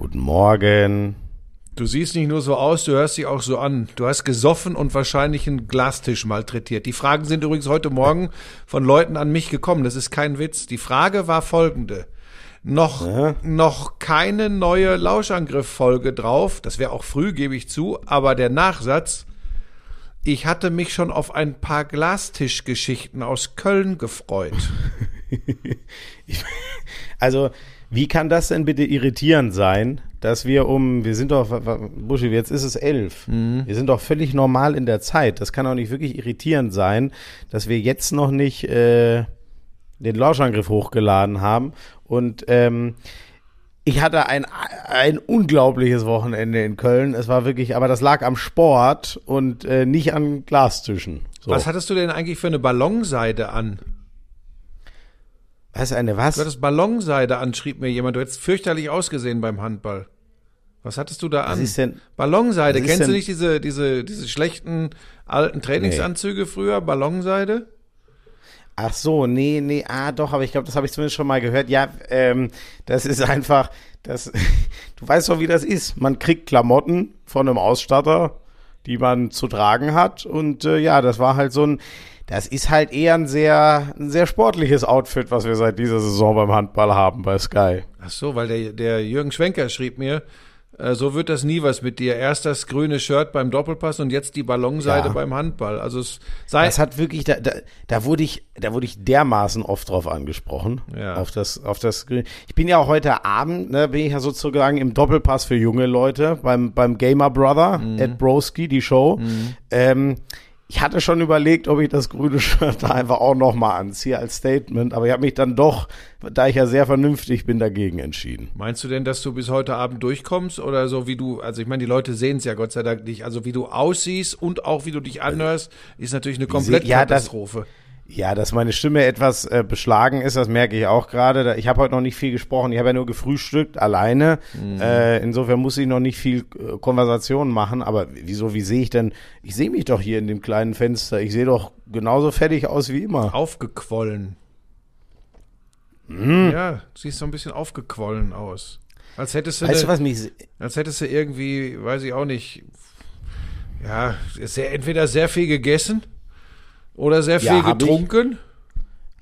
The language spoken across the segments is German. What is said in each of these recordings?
Guten Morgen. Du siehst nicht nur so aus, du hörst dich auch so an. Du hast gesoffen und wahrscheinlich einen Glastisch malträtiert. Die Fragen sind übrigens heute Morgen von Leuten an mich gekommen. Das ist kein Witz. Die Frage war folgende. Noch, Ja. noch keine neue Lauschangriff-Folge drauf. Das wäre auch früh, gebe ich zu. Aber der Nachsatz. Ich hatte mich schon auf ein paar Glastischgeschichten aus Köln gefreut. Also, wie kann das denn bitte irritierend sein, dass wir um, wir sind doch, Buschi, jetzt ist es elf. Wir sind doch völlig normal in der Zeit. Das kann doch nicht wirklich irritierend sein, dass wir jetzt noch nicht äh, den Lauschangriff hochgeladen haben. Und ähm, ich hatte ein, ein unglaubliches Wochenende in Köln. Es war wirklich, aber das lag am Sport und äh, nicht an Glastischen. So. Was hattest du denn eigentlich für eine Ballonseide an? Was eine was? Du hattest Ballonseide an, schrieb mir jemand. Du hättest fürchterlich ausgesehen beim Handball. Was hattest du da an? Was ist denn? Ballonseide. was Kennst du denn- nicht diese, diese, diese schlechten alten Trainingsanzüge früher? Ballonseide? Ach so, nee, nee, ah doch, aber ich glaube, das habe ich zumindest schon mal gehört. Ja, ähm, das ist einfach, das, du weißt doch, wie das ist. Man kriegt Klamotten von einem Ausstatter, die man zu tragen hat. Und äh, ja, das war halt so ein, das ist halt eher ein sehr, ein sehr sportliches Outfit, was wir seit dieser Saison beim Handball haben bei Sky. Ach so, weil der, der Jürgen Schwenker schrieb mir, äh, so wird das nie was mit dir. Erst das grüne Shirt beim Doppelpass und jetzt die Ballonseide Ja. beim Handball. Also es sei, Das hat wirklich, da, da, da wurde ich, da wurde ich dermaßen oft drauf angesprochen. Ja. Auf das, auf das Grün. Ich bin ja auch heute Abend, ne, bin ich ja sozusagen im Doppelpass für junge Leute beim, beim Gamer Brother, Mhm. Ed Broski, die Show. Ähm, ich hatte schon überlegt, ob ich das grüne Shirt da einfach auch nochmal anziehe als Statement, aber ich habe mich dann doch, da ich ja sehr vernünftig bin, dagegen entschieden. Meinst du denn, dass du bis heute Abend durchkommst oder so wie du, also ich meine, die Leute sehen es ja Gott sei Dank nicht, also wie du aussiehst und auch wie du dich anhörst, ist natürlich eine komplette ja, das- Katastrophe. Ja, dass meine Stimme etwas äh, beschlagen ist, das merke ich auch gerade. Ich habe heute noch nicht viel gesprochen. Ich habe ja nur gefrühstückt alleine. Äh, insofern muss ich noch nicht viel äh, Konversation machen. Aber wieso, wie sehe ich denn? Ich sehe mich doch hier in dem kleinen Fenster. Ich sehe doch genauso fertig aus wie immer. Aufgequollen. Hm. Ja, du siehst so ein bisschen aufgequollen aus. Als hättest du, Weißt du, eine, was mich. als hättest du irgendwie, weiß ich auch nicht, ja, sehr, entweder sehr viel gegessen oder sehr Ja, viel hab ich. getrunken.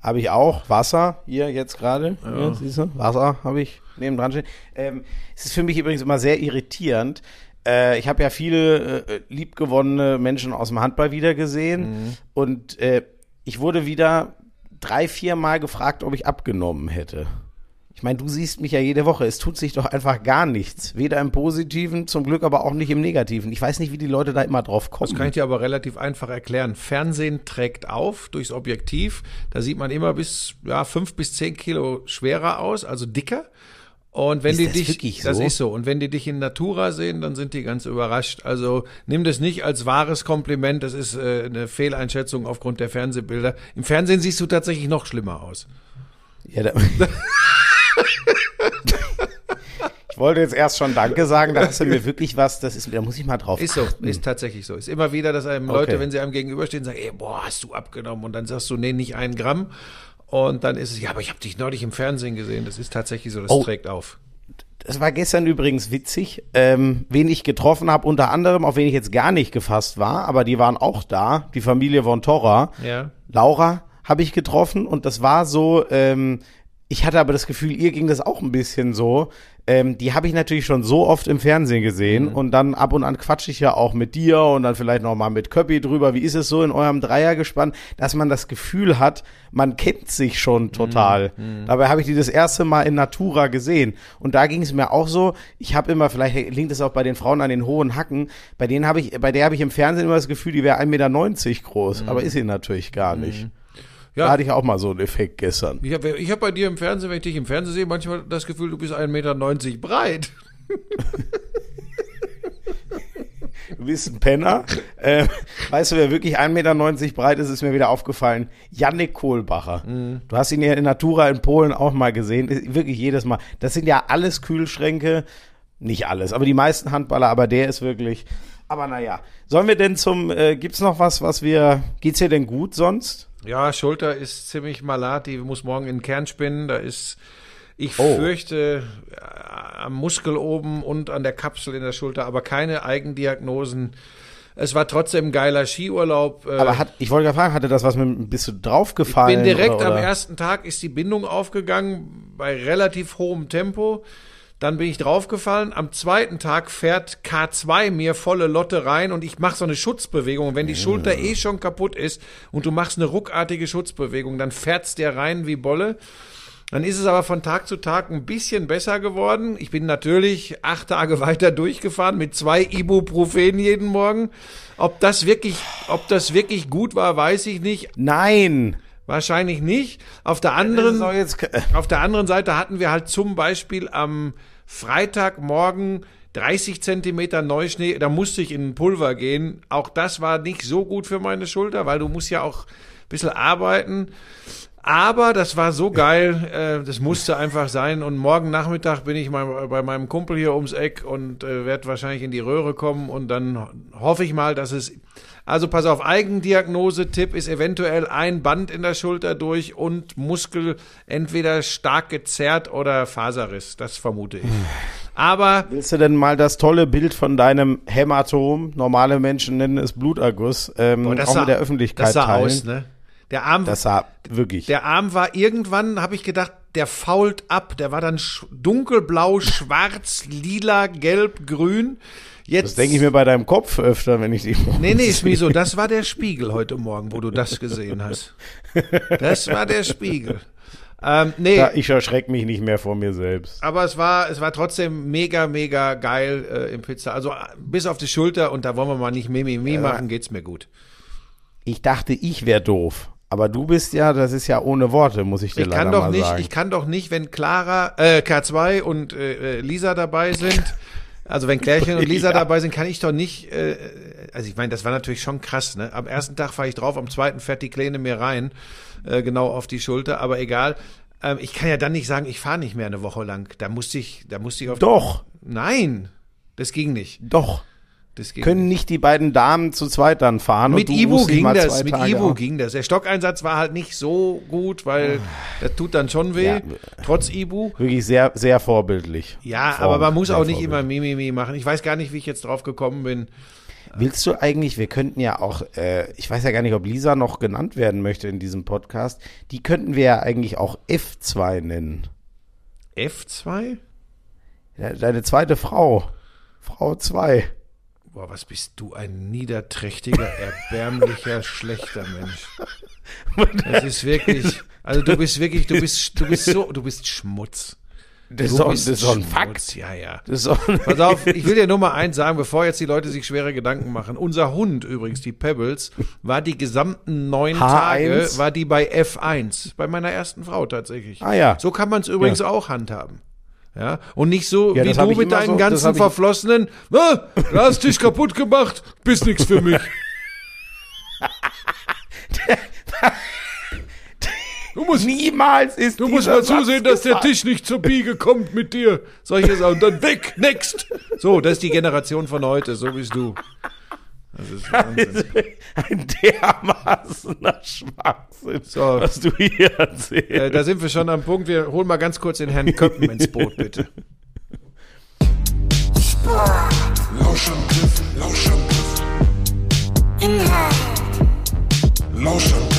Habe ich auch Wasser hier jetzt gerade. Ja. siehst du? Wasser habe ich nebendran stehen. Ähm, es ist für mich übrigens immer sehr irritierend. Äh, ich habe ja viele äh, liebgewonnene Menschen aus dem Handball wieder gesehen und äh, ich wurde wieder drei, vier Mal gefragt, ob ich abgenommen hätte. Ich meine, du siehst mich ja jede Woche. Es tut sich doch einfach gar nichts. Weder im Positiven, zum Glück aber auch nicht im Negativen. Ich weiß nicht, wie die Leute da immer drauf kommen. Das kann ich dir aber relativ einfach erklären. Fernsehen trägt auf durchs Objektiv. Da sieht man immer bis ja, fünf bis zehn Kilo schwerer aus, also dicker. Und wenn Ist die das dich, wirklich das so? ist so. Und wenn die dich in Natura sehen, dann sind die ganz überrascht. Also nimm das nicht als wahres Kompliment. Das ist äh, eine Fehleinschätzung aufgrund der Fernsehbilder. Im Fernsehen siehst du tatsächlich noch schlimmer aus. Ja, da, ich wollte jetzt erst schon Danke sagen, da hast du mir wirklich was, das ist, da muss ich mal drauf Ist so, achten. ist tatsächlich so. Ist immer wieder, dass einem Okay. Leute, wenn sie einem gegenüberstehen, sagen, ey, boah, hast du abgenommen? Und dann sagst du, nee, nicht ein Gramm. Und dann ist es, ja, aber ich habe dich neulich im Fernsehen gesehen. Das ist tatsächlich so, das Oh. trägt auf. Das war gestern übrigens witzig, ähm, wen ich getroffen habe, unter anderem, auf wen ich jetzt gar nicht gefasst war, aber die waren auch da, die Familie von Torra. Ja. Laura habe ich getroffen und das war so, ähm, ich hatte aber das Gefühl, ihr ging das auch ein bisschen so. Ähm, die habe ich natürlich schon so oft im Fernsehen gesehen und dann ab und an quatsche ich ja auch mit dir und dann vielleicht noch mal mit Köppi drüber. Wie ist es so in eurem Dreiergespann, dass man das Gefühl hat, man kennt sich schon total. Dabei habe ich die das erste Mal in Natura gesehen und da ging es mir auch so. Ich habe immer, vielleicht liegt es auch bei den Frauen an den hohen Hacken, bei denen habe ich, bei der habe ich im Fernsehen immer das Gefühl, die wäre 1,90 Meter groß, aber ist sie natürlich gar nicht. Da Ja, hatte ich auch mal so einen Effekt gestern. ich habe ich hab bei dir im Fernsehen, wenn ich dich im Fernsehen sehe, manchmal das Gefühl, du bist 1,90 Meter breit. Du bist ein Penner. äh, weißt du, wer wirklich 1,90 Meter breit ist, ist mir wieder aufgefallen. Yannick Kohlbacher. Du hast ihn ja in Natura in Polen auch mal gesehen. Wirklich jedes Mal. Das sind ja alles Kühlschränke. Nicht alles, aber die meisten Handballer, aber der ist wirklich. Aber naja. Sollen wir denn zum, äh, gibt's noch was, was wir, geht's dir denn gut sonst? Ja, Schulter ist ziemlich malat, die muss morgen in den Kern spinnen. Da ist, ich Oh. fürchte, am Muskel oben und an der Kapsel in der Schulter, aber keine Eigendiagnosen. Es war trotzdem ein geiler Skiurlaub. äh, Aber hat, ich wollte gerade fragen, hatte das was mit, bist du draufgefallen? bin direkt oder, am oder? ersten Tag ist die Bindung aufgegangen bei relativ hohem Tempo. Dann bin ich draufgefallen. Am zweiten Tag fährt K2 mir volle Lotte rein und ich mache so eine Schutzbewegung. Und wenn die Schulter eh schon kaputt ist und du machst eine ruckartige Schutzbewegung, dann fährt's der rein wie Bolle. Dann ist es aber von Tag zu Tag ein bisschen besser geworden. Ich bin natürlich acht Tage weiter durchgefahren mit zwei Ibuprofen jeden Morgen. Ob das wirklich, ob das wirklich gut war, weiß ich nicht. Nein! Wahrscheinlich nicht. Auf der anderen, auf der anderen Seite hatten wir halt zum Beispiel am Freitagmorgen 30 Zentimeter Neuschnee, da musste ich in Pulver gehen. Auch das war nicht so gut für meine Schulter, weil du musst ja auch ein bisschen arbeiten. Aber das war so geil, äh, das musste einfach sein. Und morgen Nachmittag bin ich mal bei meinem Kumpel hier ums Eck und äh, werde wahrscheinlich in die Röhre kommen. Und dann hoffe ich mal, dass es. Also pass auf, Eigendiagnose-Tipp ist eventuell ein Band in der Schulter durch und Muskel entweder stark gezerrt oder Faserriss. Das vermute ich. Aber Willst du denn mal das tolle Bild von deinem Hämatom, normale Menschen nennen es Bluterguss, ähm, boah, das auch sah, mit der Öffentlichkeit das sah teilen? aus, ne? Der Arm, Das sah wirklich. Der Arm war irgendwann, habe ich gedacht, der fault ab. Der war dann dunkelblau, schwarz, lila, gelb, grün. Jetzt, das denke ich mir bei deinem Kopf öfter, wenn ich die Nee, nee, ist mir so. Das war der Spiegel heute Morgen, wo du das gesehen hast. Das war der Spiegel. Ähm, nee, Ja, ich erschrecke mich nicht mehr vor mir selbst. aber es war, es war trotzdem mega, mega geil äh, im Pizza. Also bis auf die Schulter und da wollen wir mal nicht Mimimi machen, geht's mir gut. Ich dachte, ich wäre doof. Aber du bist ja, das ist ja ohne Worte, muss ich dir Ich leider kann doch mal nicht, sagen. ich kann doch nicht, wenn Clara, äh, K2 und äh, äh, Lisa dabei sind, also wenn Klärchen und Lisa Ja. dabei sind, kann ich doch nicht, äh, also ich meine, das war natürlich schon krass, ne? Am ersten Tag fahre ich drauf, am zweiten fährt die Kleine mir rein, äh, genau auf die Schulter, aber egal. Ähm, ich kann ja dann nicht sagen, ich fahre nicht mehr eine Woche lang. Da musste ich, da musste ich auf. Doch, Nein, das ging nicht. doch. Können nicht die beiden Damen zu zweit dann fahren? mit Ivo ging das, mit Tage Ivo auf- ging das. Der Stockeinsatz war halt nicht so gut, weil das tut dann schon weh, Ja. trotz Ibu. Wirklich sehr, sehr vorbildlich. Ja, Form- aber man muss auch nicht immer Mimimi machen. Ich weiß gar nicht, wie ich jetzt drauf gekommen bin. Willst du eigentlich, wir könnten ja auch, äh, ich weiß ja gar nicht, ob Lisa noch genannt werden möchte in diesem Podcast, die könnten wir ja eigentlich auch F2 nennen. F2? Ja, Deine zweite Frau. Frau 2. Boah, was bist du ein niederträchtiger, erbärmlicher, schlechter Mensch. Das ist wirklich, also du bist wirklich, du bist, du bist so, du bist Schmutz. Das ist Du doch das ist doch ein. Fakt. Ja, ja. Das ist doch, Pass auf, ich will dir nur mal eins sagen, bevor jetzt die Leute sich schwere Gedanken machen. Unser Hund übrigens, die Pebbles, war die gesamten neun H1? Tage, war die bei F1, bei meiner ersten Frau tatsächlich. Ah, ja. So kann man es übrigens auch handhaben. Ja, und nicht so Ja, wie du mit deinen so- ganzen verflossenen, ah, du hast dich kaputt gemacht, bist nix für mich. Du musst, niemals ist du musst mal zusehen, dass der. Tisch nicht zur Biege kommt mit dir. Solche Sachen. Dann weg, next. So, das ist die Generation von heute, so bist du. Das ist Wahnsinn. Ein dermaßener Schwachsinn, So. was du hier erzählst. Äh, da sind wir schon am Punkt. Wir holen mal ganz kurz den Herrn Köppen ins Boot, bitte. Lauschangriff, Lauschangriff. Inhalt, Lauschangriff,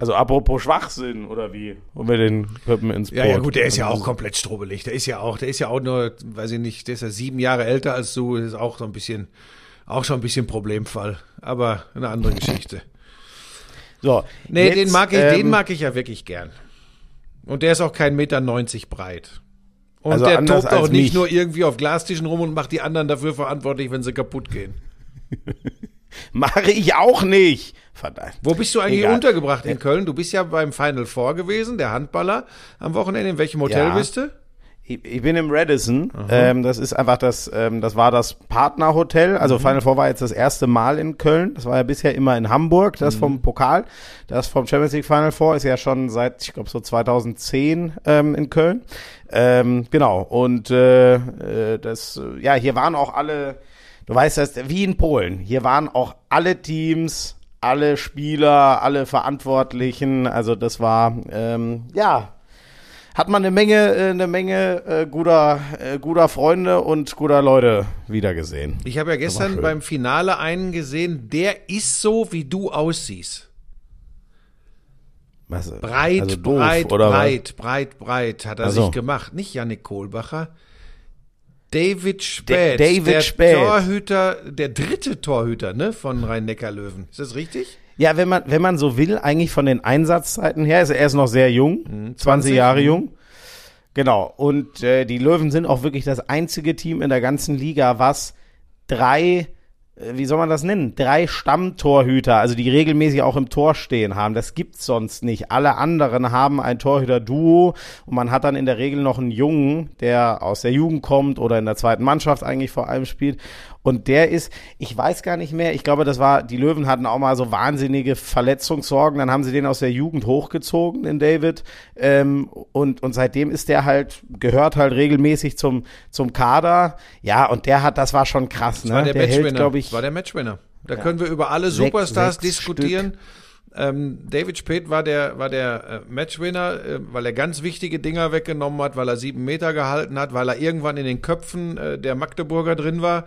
Also apropos Schwachsinn oder wie? Und wir den Köppen ins Boot. Ja, ja, gut, der ist ja auch komplett strubbelig. Der ist ja auch, der ist ja auch nur, weiß ich nicht, der ist ja sieben Jahre älter als du, ist auch so ein bisschen, auch schon ein bisschen Problemfall. Aber eine andere Geschichte. So, Nee, jetzt, den mag ich, ähm, den mag ich ja wirklich gern. Und der ist auch kein Meter 90 breit. Und Also der tobt auch nicht mich. nur irgendwie auf Glastischen rum und macht die anderen dafür verantwortlich, wenn sie kaputt gehen. Mache ich auch nicht. Verdammt. Wo bist du eigentlich Egal. untergebracht in Köln? Du bist ja beim Final Four gewesen, der Handballer am Wochenende. In welchem Hotel Ja. bist du? Ich, bin im Radisson. Ähm, das ist einfach das, ähm, das war das Partnerhotel. Also Final Four war jetzt das erste Mal in Köln. Das war ja bisher immer in Hamburg, das vom Pokal. Das vom Champions League Final Four ist ja schon seit, ich glaube, so 2010 ähm, in Köln. Ähm, genau. Und äh, äh, das, äh, ja, hier waren auch alle, du weißt das, wie in Polen. Hier waren auch alle Teams, alle Spieler, alle Verantwortlichen. Also das war, ähm, ja, hat man eine Menge, äh, eine Menge äh, guter, äh, guter Freunde und guter Leute wiedergesehen. Ich habe ja gestern beim Finale einen gesehen, der ist so, wie du aussiehst. Was, Breit, also breit, was? breit, breit, breit hat er Ach so. sich gemacht. Nicht Yannick Kohlbacher. David Späth. David der Späth. Torhüter, der dritte Torhüter, ne, von Rhein-Neckar-Löwen. Ist das richtig? Ja, wenn man, wenn man so will, eigentlich von den Einsatzzeiten her, ist er erst noch sehr jung, 20, 20, Jahre mhm. jung. Genau. Und äh, die Löwen sind auch wirklich das einzige Team in der ganzen Liga, was drei, wie soll man das nennen? Drei Stammtorhüter, also die regelmäßig auch im Tor stehen haben. Das gibt's sonst nicht. Alle anderen haben ein Torhüter-Duo und man hat dann in der Regel noch einen Jungen, der aus der Jugend kommt oder in der zweiten Mannschaft eigentlich vor allem spielt. Und der ist, ich weiß gar nicht mehr, ich glaube, das war, die Löwen hatten auch mal so wahnsinnige Verletzungssorgen, dann haben sie den aus der Jugend hochgezogen, den David. Ähm, und, und seitdem ist der halt, gehört halt regelmäßig zum, zum Kader. Ja, und der hat, das war schon krass, ne? war der, hält, Matchwinner. glaube ich, war der Matchwinner. Da können wir über alle Superstars sechs diskutieren. Ähm, David Speth war der, war der äh, Matchwinner, äh, weil er ganz wichtige Dinger weggenommen hat, weil er sieben Meter gehalten hat, weil er irgendwann in den Köpfen äh, der Magdeburger drin war.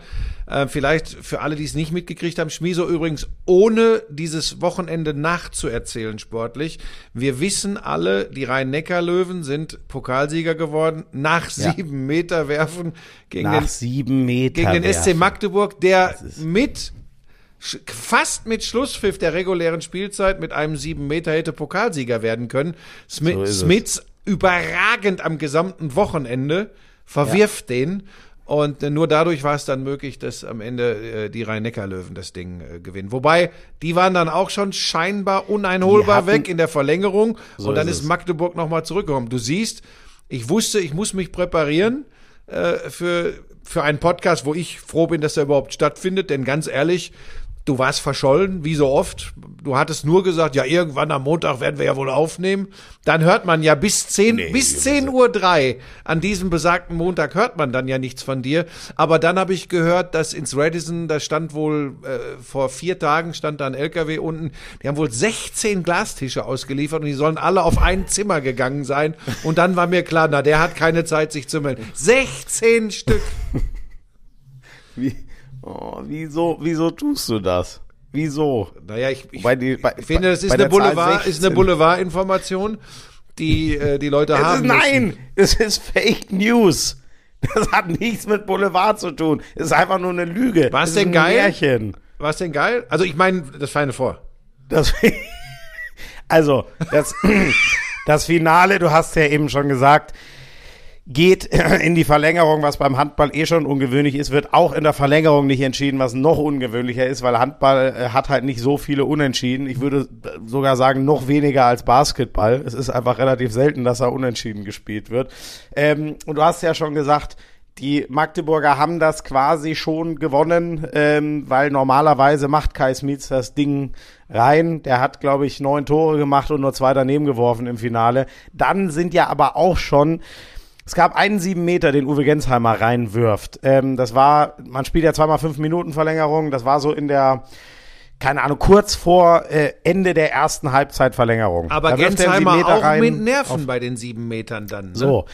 Äh, vielleicht für alle, die es nicht mitgekriegt haben, Schmieso übrigens ohne dieses Wochenende nachzuerzählen sportlich. Wir wissen alle, die Rhein-Neckar-Löwen sind Pokalsieger geworden nach Ja. sieben Meter werfen gegen nach den sieben Meter. gegen den SC. Magdeburg, der mit fast mit Schlusspfiff der regulären Spielzeit mit einem sieben Meter hätte Pokalsieger werden können. Smith, So. Smits überragend am gesamten Wochenende verwirft den Und äh, nur dadurch war es dann möglich, dass am Ende äh, die Rhein-Neckar-Löwen das Ding äh, gewinnen. Wobei, die waren dann auch schon scheinbar uneinholbar hatten- weg in der Verlängerung. So und dann ist ist. Magdeburg nochmal zurückgekommen. Du siehst, ich wusste, ich muss mich präparieren äh, für, für einen Podcast, wo ich froh bin, dass er überhaupt stattfindet. Denn ganz ehrlich, du warst verschollen, wie so oft. Du hattest nur gesagt, ja, irgendwann am Montag werden wir ja wohl aufnehmen. Dann hört man ja bis 10, bis 10 Uhr drei an diesem besagten Montag hört man dann ja nichts von dir. Aber dann habe ich gehört, dass ins Radisson, da stand wohl äh, vor vier Tagen stand da ein LKW unten, die haben wohl 16 Glastische ausgeliefert und die sollen alle auf ein Zimmer gegangen sein. Und dann war mir klar, na, der hat keine Zeit, sich zu melden. 16 Stück. Wie, oh, wieso, wieso tust du das? Wieso? Naja, ich, ich, Bei die- bei- ich finde, das ist eine, Boulevard, ist eine 16. Boulevardinformation, die äh, die Leute Es haben. ist, nein, es ist Fake News. Das hat nichts mit Boulevard zu tun. Es ist einfach nur eine Lüge. Ist denn ein geil? Märchen. Was denn geil? Also ich meine, das feine vor. Das, also, das, das Finale, du hast ja eben schon gesagt, geht in die Verlängerung, was beim Handball eh schon ungewöhnlich ist, wird auch in der Verlängerung nicht entschieden, was noch ungewöhnlicher ist, weil Handball äh, hat halt nicht so viele Unentschieden. Ich würde sogar sagen, noch weniger als Basketball. Es ist einfach relativ selten, dass er unentschieden gespielt wird. Ähm, und du hast ja schon gesagt, die Magdeburger haben das quasi schon gewonnen, ähm, weil normalerweise macht Kai Smits das Ding rein. Der hat, glaube ich, neun Tore gemacht und nur zwei daneben geworfen im Finale. Dann sind ja aber auch schon es gab einen sieben Meter, den Uwe Gensheimer reinwirft. Ähm, das war, man spielt ja zweimal fünf Minuten Verlängerung. Das war so in der, keine Ahnung, kurz vor äh, Ende der ersten Halbzeitverlängerung. Aber Da er Gensheimer auch rein mit Nerven bei den sieben Metern dann. Ne? so.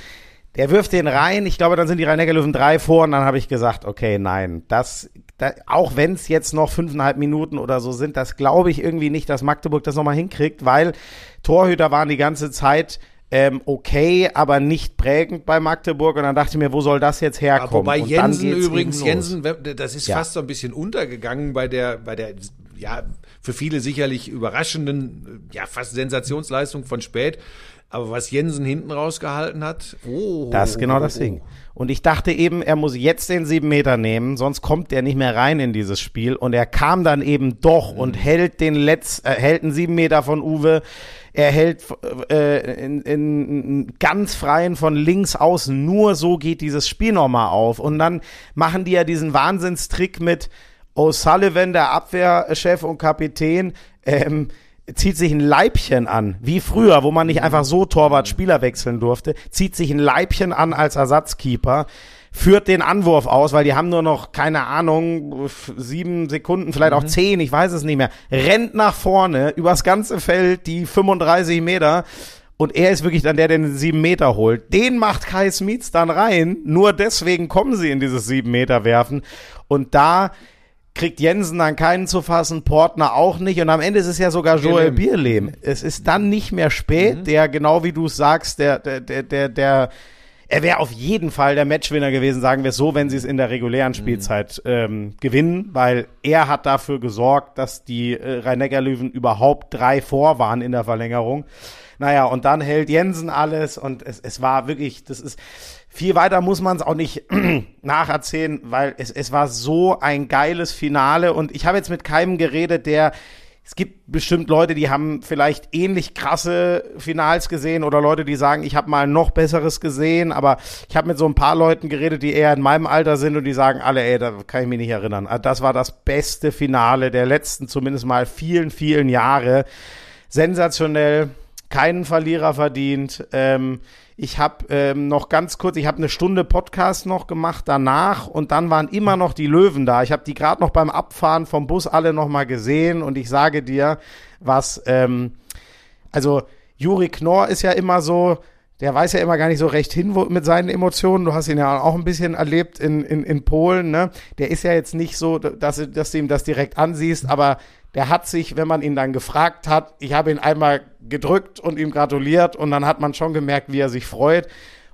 Der wirft den rein. Ich glaube, dann sind die Rhein-Neckar-Löwen drei vor und dann habe ich gesagt, okay, nein, das, da, auch wenn es jetzt noch fünfeinhalb Minuten oder so sind, das glaube ich irgendwie nicht, dass Magdeburg das nochmal hinkriegt, weil Torhüter waren die ganze Zeit ähm, okay, aber nicht prägend bei Magdeburg und dann dachte ich mir, wo soll das jetzt herkommen? Aber bei Und dann Jensen übrigens. Jensen, das ist Ja. fast so ein bisschen untergegangen bei der, bei der, ja, für viele sicherlich überraschenden, ja, fast Sensationsleistung von Spät. Aber was Jensen hinten rausgehalten hat, oh, Das ist genau das Ding. Und ich dachte eben, er muss jetzt den sieben Meter nehmen, sonst kommt er nicht mehr rein in dieses Spiel. Und er kam dann eben doch und hält den Letz, äh, hält einen sieben Meter von Uwe. Er hält äh, in, in ganz freien von links außen. Nur so geht dieses Spiel nochmal auf. Und dann machen die ja diesen Wahnsinnstrick mit O'Sullivan, der Abwehrchef und Kapitän. Ähm, zieht sich ein Leibchen an, wie früher, wo man nicht einfach so Torwart-Spieler wechseln durfte, zieht sich ein Leibchen an als Ersatzkeeper, führt den Anwurf aus, weil die haben nur noch, keine Ahnung, sieben Sekunden, vielleicht auch zehn, ich weiß es nicht mehr, rennt nach vorne, übers ganze Feld, die 35 Meter, und er ist wirklich dann der, der den sieben Meter holt. Den macht Kai Smits dann rein, nur deswegen kommen sie in dieses sieben Meter werfen, und da kriegt Jensen dann keinen zu fassen, Portner auch nicht. Und am Ende ist es ja sogar Joel Bierlehm. Bierlehm. Es ist dann nicht mehr spät, der genau wie du es sagst, der der der der, der er wäre auf jeden Fall der Matchwinner gewesen, sagen wir es so, wenn sie es in der regulären Spielzeit ähm, gewinnen, weil er hat dafür gesorgt, dass die äh, Rhein-Neckar-Löwen überhaupt drei vor waren in der Verlängerung. Naja, und dann hält Jensen alles und es, es war wirklich, das ist, viel weiter muss man es auch nicht nacherzählen, weil es, es war so ein geiles Finale und ich habe jetzt mit keinem geredet, der es gibt bestimmt Leute, die haben vielleicht ähnlich krasse Finals gesehen oder Leute, die sagen, ich habe mal noch besseres gesehen, aber ich habe mit so ein paar Leuten geredet, die eher in meinem Alter sind und die sagen alle, ey, da kann ich mich nicht erinnern. Also Das war das beste Finale der letzten zumindest mal vielen, vielen Jahre. Sensationell, keinen Verlierer verdient. Ähm, ich habe ähm, noch ganz kurz, ich habe eine Stunde Podcast noch gemacht danach und dann waren immer noch die Löwen da. Ich habe die gerade noch beim Abfahren vom Bus alle noch mal gesehen und ich sage dir, was, ähm, also Juri Knorr ist ja immer so, der weiß ja immer gar nicht so recht hin wo, mit seinen Emotionen. Du hast ihn ja auch ein bisschen erlebt in, in, in Polen. Ne? Der ist ja jetzt nicht so, dass, dass du ihm das direkt ansiehst, aber der hat sich, wenn man ihn dann gefragt hat, ich habe ihn einmal gedrückt und ihm gratuliert und dann hat man schon gemerkt, wie er sich freut.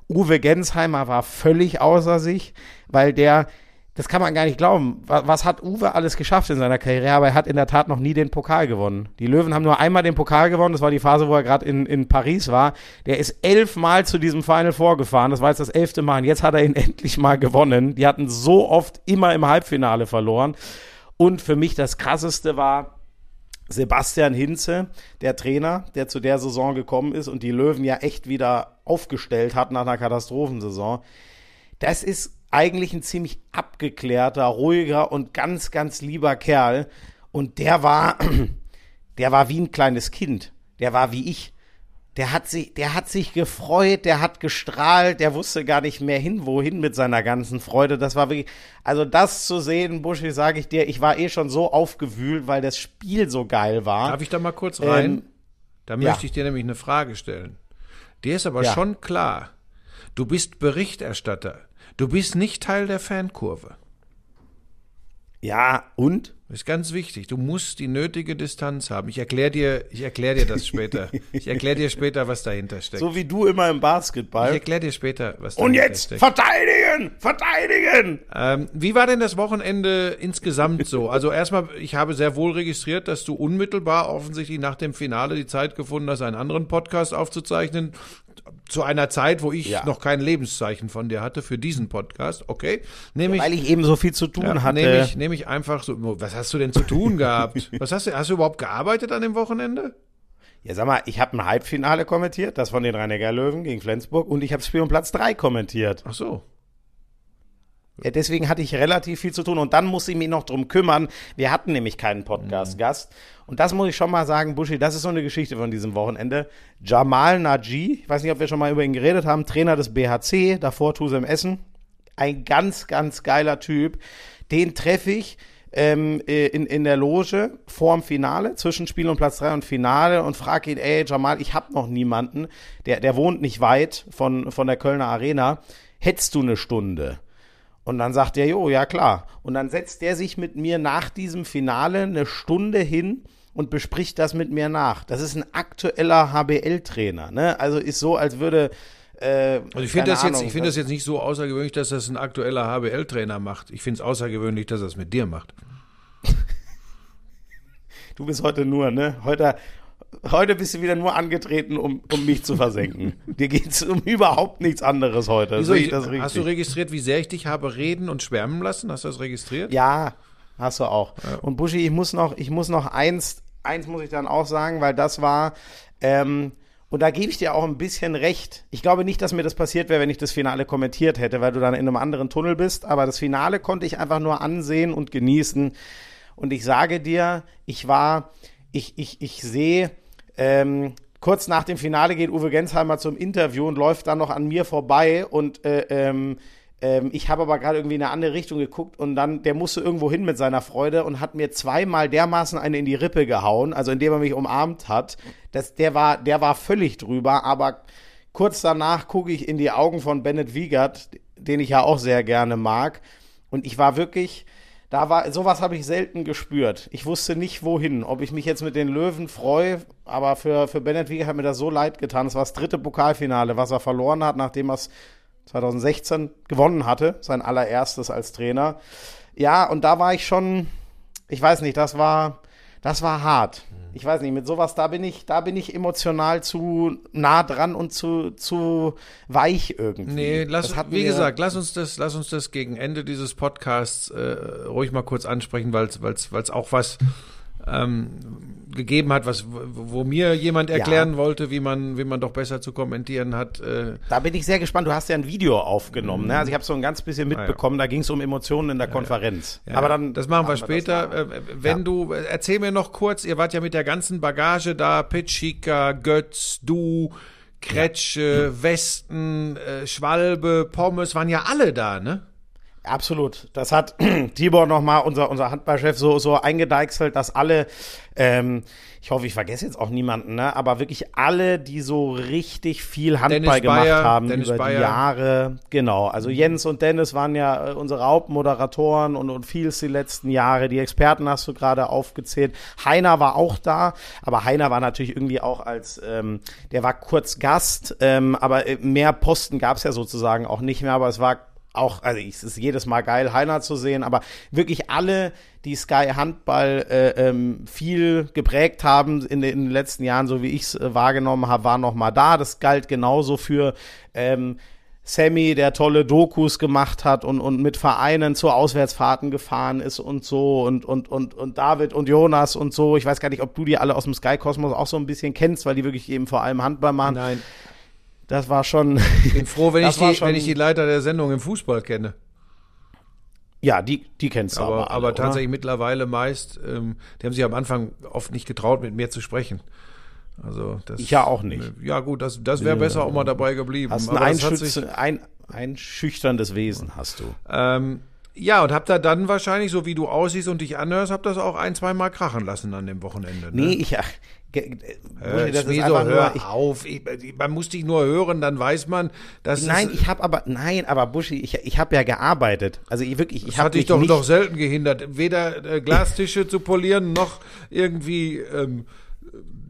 Uwe Gensheimer war völlig außer sich, weil der das kann man gar nicht glauben. Was, was hat Uwe alles geschafft in seiner Karriere? Aber er hat in der Tat noch nie den Pokal gewonnen. Die Löwen haben nur einmal den Pokal gewonnen. Das war die Phase, wo er gerade in, in Paris war. Der ist elfmal zu diesem Final vorgefahren. Das war jetzt das elfte Mal. Und jetzt hat er ihn endlich mal gewonnen. Die hatten so oft immer im Halbfinale verloren. Und für mich das Krasseste war, Sebastian Hinze, der Trainer, der zu der Saison gekommen ist und die Löwen ja echt wieder aufgestellt hat nach einer Katastrophensaison. Das ist eigentlich ein ziemlich abgeklärter, ruhiger und ganz, ganz lieber Kerl. Und der war, der war wie ein kleines Kind. Der war wie ich. Der hat sich, der hat sich gefreut, der hat gestrahlt, der wusste gar nicht mehr hin, wohin mit seiner ganzen Freude. Das war wirklich, also das zu sehen, Buschi, sage ich dir, ich war eh schon so aufgewühlt, weil das Spiel so geil war. Darf ich da mal kurz rein? Ähm, da ja. möchte ich dir nämlich eine Frage stellen. Dir ist aber Ja. schon klar, du bist Berichterstatter. Du bist nicht Teil der Fankurve. Ja, und? Das ist ganz wichtig. Du musst die nötige Distanz haben. Ich erkläre dir, ich erkläre dir das später. Ich erkläre dir später, was dahinter steckt. So wie du immer im ich Basketball. erkläre dir später, was Und dahinter jetzt steckt. verteidigen! Verteidigen! Ähm, wie war denn das Wochenende insgesamt so? Also erstmal, ich habe sehr wohl registriert, dass du unmittelbar offensichtlich nach dem Finale die Zeit gefunden hast, einen anderen Podcast aufzuzeichnen. Zu einer Zeit, wo ich Ja. noch kein Lebenszeichen von dir hatte für diesen Podcast. Okay. Nehme ich, Weil ich eben so viel zu tun ja, hatte. nehme ich, nehme ich einfach so. Was hast du denn zu tun gehabt? Was hast du, hast du überhaupt gearbeitet an dem Wochenende? Ja, sag mal, ich habe ein Halbfinale kommentiert, das von den Rhein-Neckar-Löwen gegen Flensburg und ich habe Spiel um Platz 3 kommentiert. Ach so. Ja, deswegen hatte ich relativ viel zu tun und dann musste ich mich noch drum kümmern. Wir hatten nämlich keinen Podcast-Gast und das muss ich schon mal sagen, Buschi, das ist so eine Geschichte von diesem Wochenende. Jamal Naji, ich weiß nicht, ob wir schon mal über ihn geredet haben, Trainer des BHC, davor Tusem Essen. Ein ganz, ganz geiler Typ. Den treffe ich ähm, äh, in, in der Loge vorm Finale, zwischen Spiel und Platz 3 und Finale und frage ihn, ey Jamal, ich hab noch niemanden, der, der wohnt nicht weit von, von der Kölner Arena. Hättest du eine Stunde? Und dann sagt er, jo, ja klar. Und dann setzt er sich mit mir nach diesem Finale eine Stunde hin und bespricht das mit mir nach. Das ist ein aktueller HBL-Trainer, ne? Also ist so, als würde. Äh, Also ich finde das jetzt, ich finde das jetzt nicht so außergewöhnlich, dass das ein aktueller HBL-Trainer macht. Ich finde es außergewöhnlich, dass er es mit dir macht. Du bist heute nur, ne? Heute, heute bist du wieder nur angetreten, um, um mich zu versenken. Dir geht's um überhaupt nichts anderes heute. Wieso, ich hast du registriert, wie sehr ich dich habe reden und schwärmen lassen? Hast du das registriert? Ja, hast du auch. Und Buschi, ich muss noch, ich muss noch eins, eins muss ich dann auch sagen, weil das war, ähm, und da gebe ich dir auch ein bisschen recht. Ich glaube nicht, dass mir das passiert wäre, wenn ich das Finale kommentiert hätte, weil du dann in einem anderen Tunnel bist. Aber das Finale konnte ich einfach nur ansehen und genießen. Und ich sage dir, ich war, ich, ich, ich sehe, ähm, kurz nach dem Finale geht Uwe Gensheimer zum Interview und läuft dann noch an mir vorbei und äh, ähm, ähm, ich habe aber gerade irgendwie in eine andere Richtung geguckt und dann, der musste irgendwo hin mit seiner Freude und hat mir zweimal dermaßen eine in die Rippe gehauen, also indem er mich umarmt hat. Das, der war, der war völlig drüber, aber kurz danach gucke ich in die Augen von Bennett Wiegert, den ich ja auch sehr gerne mag. Und ich war wirklich, da war, sowas habe ich selten gespürt. Ich wusste nicht wohin, ob ich mich jetzt mit den Löwen freue, aber für, für Bennett Wiegert hat mir das so leid getan. Es war das dritte Pokalfinale, was er verloren hat, nachdem er es 2016 gewonnen hatte, sein allererstes als Trainer. Ja, und da war ich schon, ich weiß nicht, das war, das war hart. Ich weiß nicht, mit sowas, da bin ich, da bin ich emotional zu nah dran und zu, zu weich irgendwie. Nee, lass, wie gesagt, lass uns das, lass uns das gegen Ende dieses Podcasts äh, ruhig mal kurz ansprechen, weil es auch was ähm, gegeben hat, was wo, mir jemand erklären wollte, wie man wie man doch besser zu kommentieren hat. Äh, Da bin ich sehr gespannt. Du hast ja ein Video aufgenommen. Ne? Also ich habe so ein ganz bisschen mitbekommen. Da ging es um Emotionen in der Konferenz. Ja, Aber dann das machen wir später. nachher. Äh, wenn du äh, erzähl mir noch kurz, ihr wart ja mit der ganzen Bagage da, Pitschika, Götz, du, Kretsche, Westen, äh, Schwalbe, Pommes, waren ja alle da, ne? Absolut. Das hat Tibor nochmal, unser, unser Handballchef, so, so eingedeichselt, dass alle, ähm, ich hoffe, ich vergesse jetzt auch niemanden, ne? aber wirklich alle, die so richtig viel Handball Dennis gemacht Bayer, haben Dennis über Bayer. die Jahre. Genau. Also Jens und Dennis waren ja äh, unsere Hauptmoderatoren und, und vieles die letzten Jahre. Die Experten hast du gerade aufgezählt. Heiner war auch da, aber Heiner war natürlich irgendwie auch als, ähm, der war kurz Gast, ähm, aber äh, mehr Posten gab es ja sozusagen auch nicht mehr, aber es war auch, also es ist jedes Mal geil, Heiner zu sehen, aber wirklich alle, die Sky Handball äh, ähm, viel geprägt haben in den, in den letzten Jahren, so wie ich es äh, wahrgenommen habe, waren noch mal da. Das galt genauso für ähm, Sammy, der tolle Dokus gemacht hat und, und mit Vereinen zu Auswärtsfahrten gefahren ist und so und, und, und, und David und Jonas und so. Ich weiß gar nicht, ob du die alle aus dem Sky-Kosmos auch so ein bisschen kennst, weil die wirklich eben vor allem Handball machen. Nein, Das war schon, ich bin froh, wenn ich, die, schon- wenn ich die Leiter der Sendung im Fußball kenne. ja, die, die kennst du aber, Aber, alle, aber tatsächlich mittlerweile meist, ähm, die haben sich am Anfang oft nicht getraut, mit mir zu sprechen. Also das, Ich ja auch nicht. Ja gut, das, das wäre besser auch mal dabei geblieben. Hast ein, Aber das hat einschütz, sich, ein, schüchterndes Wesen hast du. ähm, ja, und habt ihr dann wahrscheinlich, so wie du aussiehst und dich anhörst, habt das auch ein, zwei Mal krachen lassen an dem Wochenende. Ne? Nee, ich, Äh, Buschi, das Schmieso, hör nur, ich, auf. Ich, man muss dich nur hören, dann weiß man, dass nein, ich habe aber, nein, aber Buschi, ich, ich habe ja gearbeitet. Also ich wirklich, ich das habe hat dich doch, nicht, doch selten gehindert, weder äh, Glastische zu polieren, noch irgendwie ähm,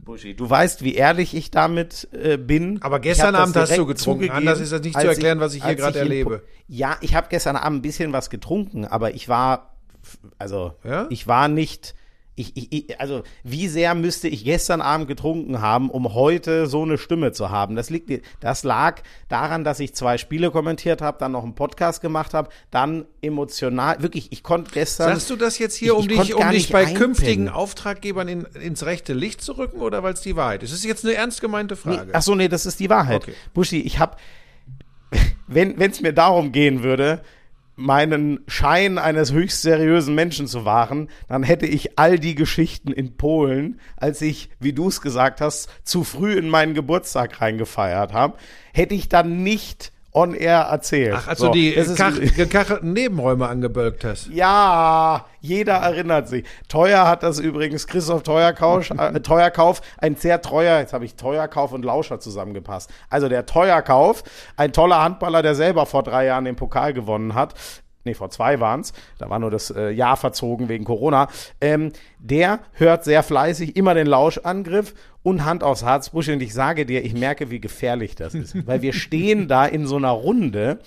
Buschi, du weißt, wie ehrlich ich damit äh, bin. Aber Ich gestern Abend hast du getrunken. Anders ist das nicht zu erklären, was ich hier gerade erlebe. Ja, ich habe gestern Abend ein bisschen was getrunken, aber ich war, also Ja? ich war nicht, ich, ich, ich, also wie sehr müsste ich gestern Abend getrunken haben, um heute so eine Stimme zu haben? Das liegt, das lag daran, dass ich zwei Spiele kommentiert habe, dann noch einen Podcast gemacht habe, dann emotional, wirklich, ich konnte gestern. Sagst du das jetzt hier, um ich dich, um dich bei einpennen. künftigen Auftraggebern in, ins rechte Licht zu rücken oder weil es die Wahrheit ist? Das ist jetzt eine ernst gemeinte Nee, Frage. ach so, nee, das ist die Wahrheit. Okay. Buschi, ich habe, wenn es mir darum gehen würde, meinen Schein eines höchst seriösen Menschen zu wahren, dann hätte ich all die Geschichten in Polen, als ich, wie du es gesagt hast, zu früh in meinen Geburtstag reingefeiert habe, hätte ich dann nicht on air erzählt. Ach, als du So, die kach, gekachelten Nebenräume angebölkt hast. ja, jeder erinnert sich. Teuer hat das übrigens Christoph Teuerkauf, äh, Teuerkauf, ein sehr treuer, jetzt habe ich Teuerkauf und Lauscher zusammengepasst. Also der Teuerkauf, ein toller Handballer, der selber vor drei Jahren den Pokal gewonnen hat. Nee, vor zwei waren's. Da war nur das äh, Jahr verzogen wegen Corona. Ähm, der hört sehr fleißig immer den Lauschangriff und Hand aufs Herz, Buschi. Und ich sage dir, ich merke, wie gefährlich das ist. Weil wir stehen da in so einer Runde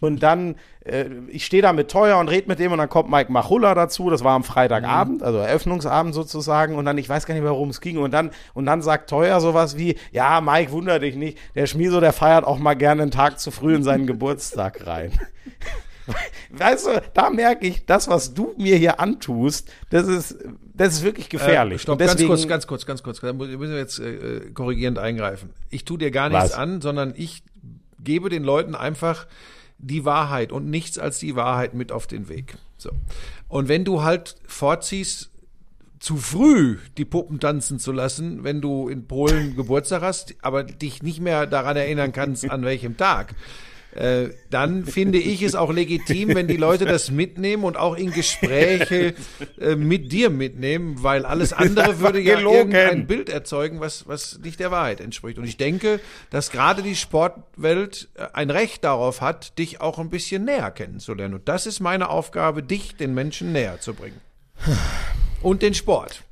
und dann, äh, ich stehe da mit Teuer und rede mit dem und dann kommt Mike Machulla dazu. Das war am Freitagabend, also Eröffnungsabend sozusagen. Und dann, ich weiß gar nicht mehr, worum es ging. Und dann, und dann sagt Teuer sowas wie, ja, Mike, wunder dich nicht. Der Schmieso, der feiert auch mal gerne einen Tag zu früh in seinen Geburtstag rein. Weißt du, da merke ich, das, was du mir hier antust, das ist, das ist wirklich gefährlich. Äh, stopp, Und ganz deswegen- kurz, ganz kurz, ganz kurz. Da müssen wir jetzt äh, äh, korrigierend eingreifen. Ich tue dir gar nichts Was? an, sondern ich gebe den Leuten einfach die Wahrheit und nichts als die Wahrheit mit auf den Weg. So. Und wenn du halt vorziehst, zu früh die Puppen tanzen zu lassen, wenn du in Polen Geburtstag hast, aber dich nicht mehr daran erinnern kannst, an welchem Tag. Äh, dann finde ich es auch legitim, wenn die Leute das mitnehmen und auch in Gespräche äh, mit dir mitnehmen, weil alles andere würde ja gelogen. irgendein Bild erzeugen, was, was nicht der Wahrheit entspricht. Und ich denke, dass gerade die Sportwelt äh, ein Recht darauf hat, dich auch ein bisschen näher kennenzulernen. Und das ist meine Aufgabe, dich den Menschen näher zu bringen. Und den Sport.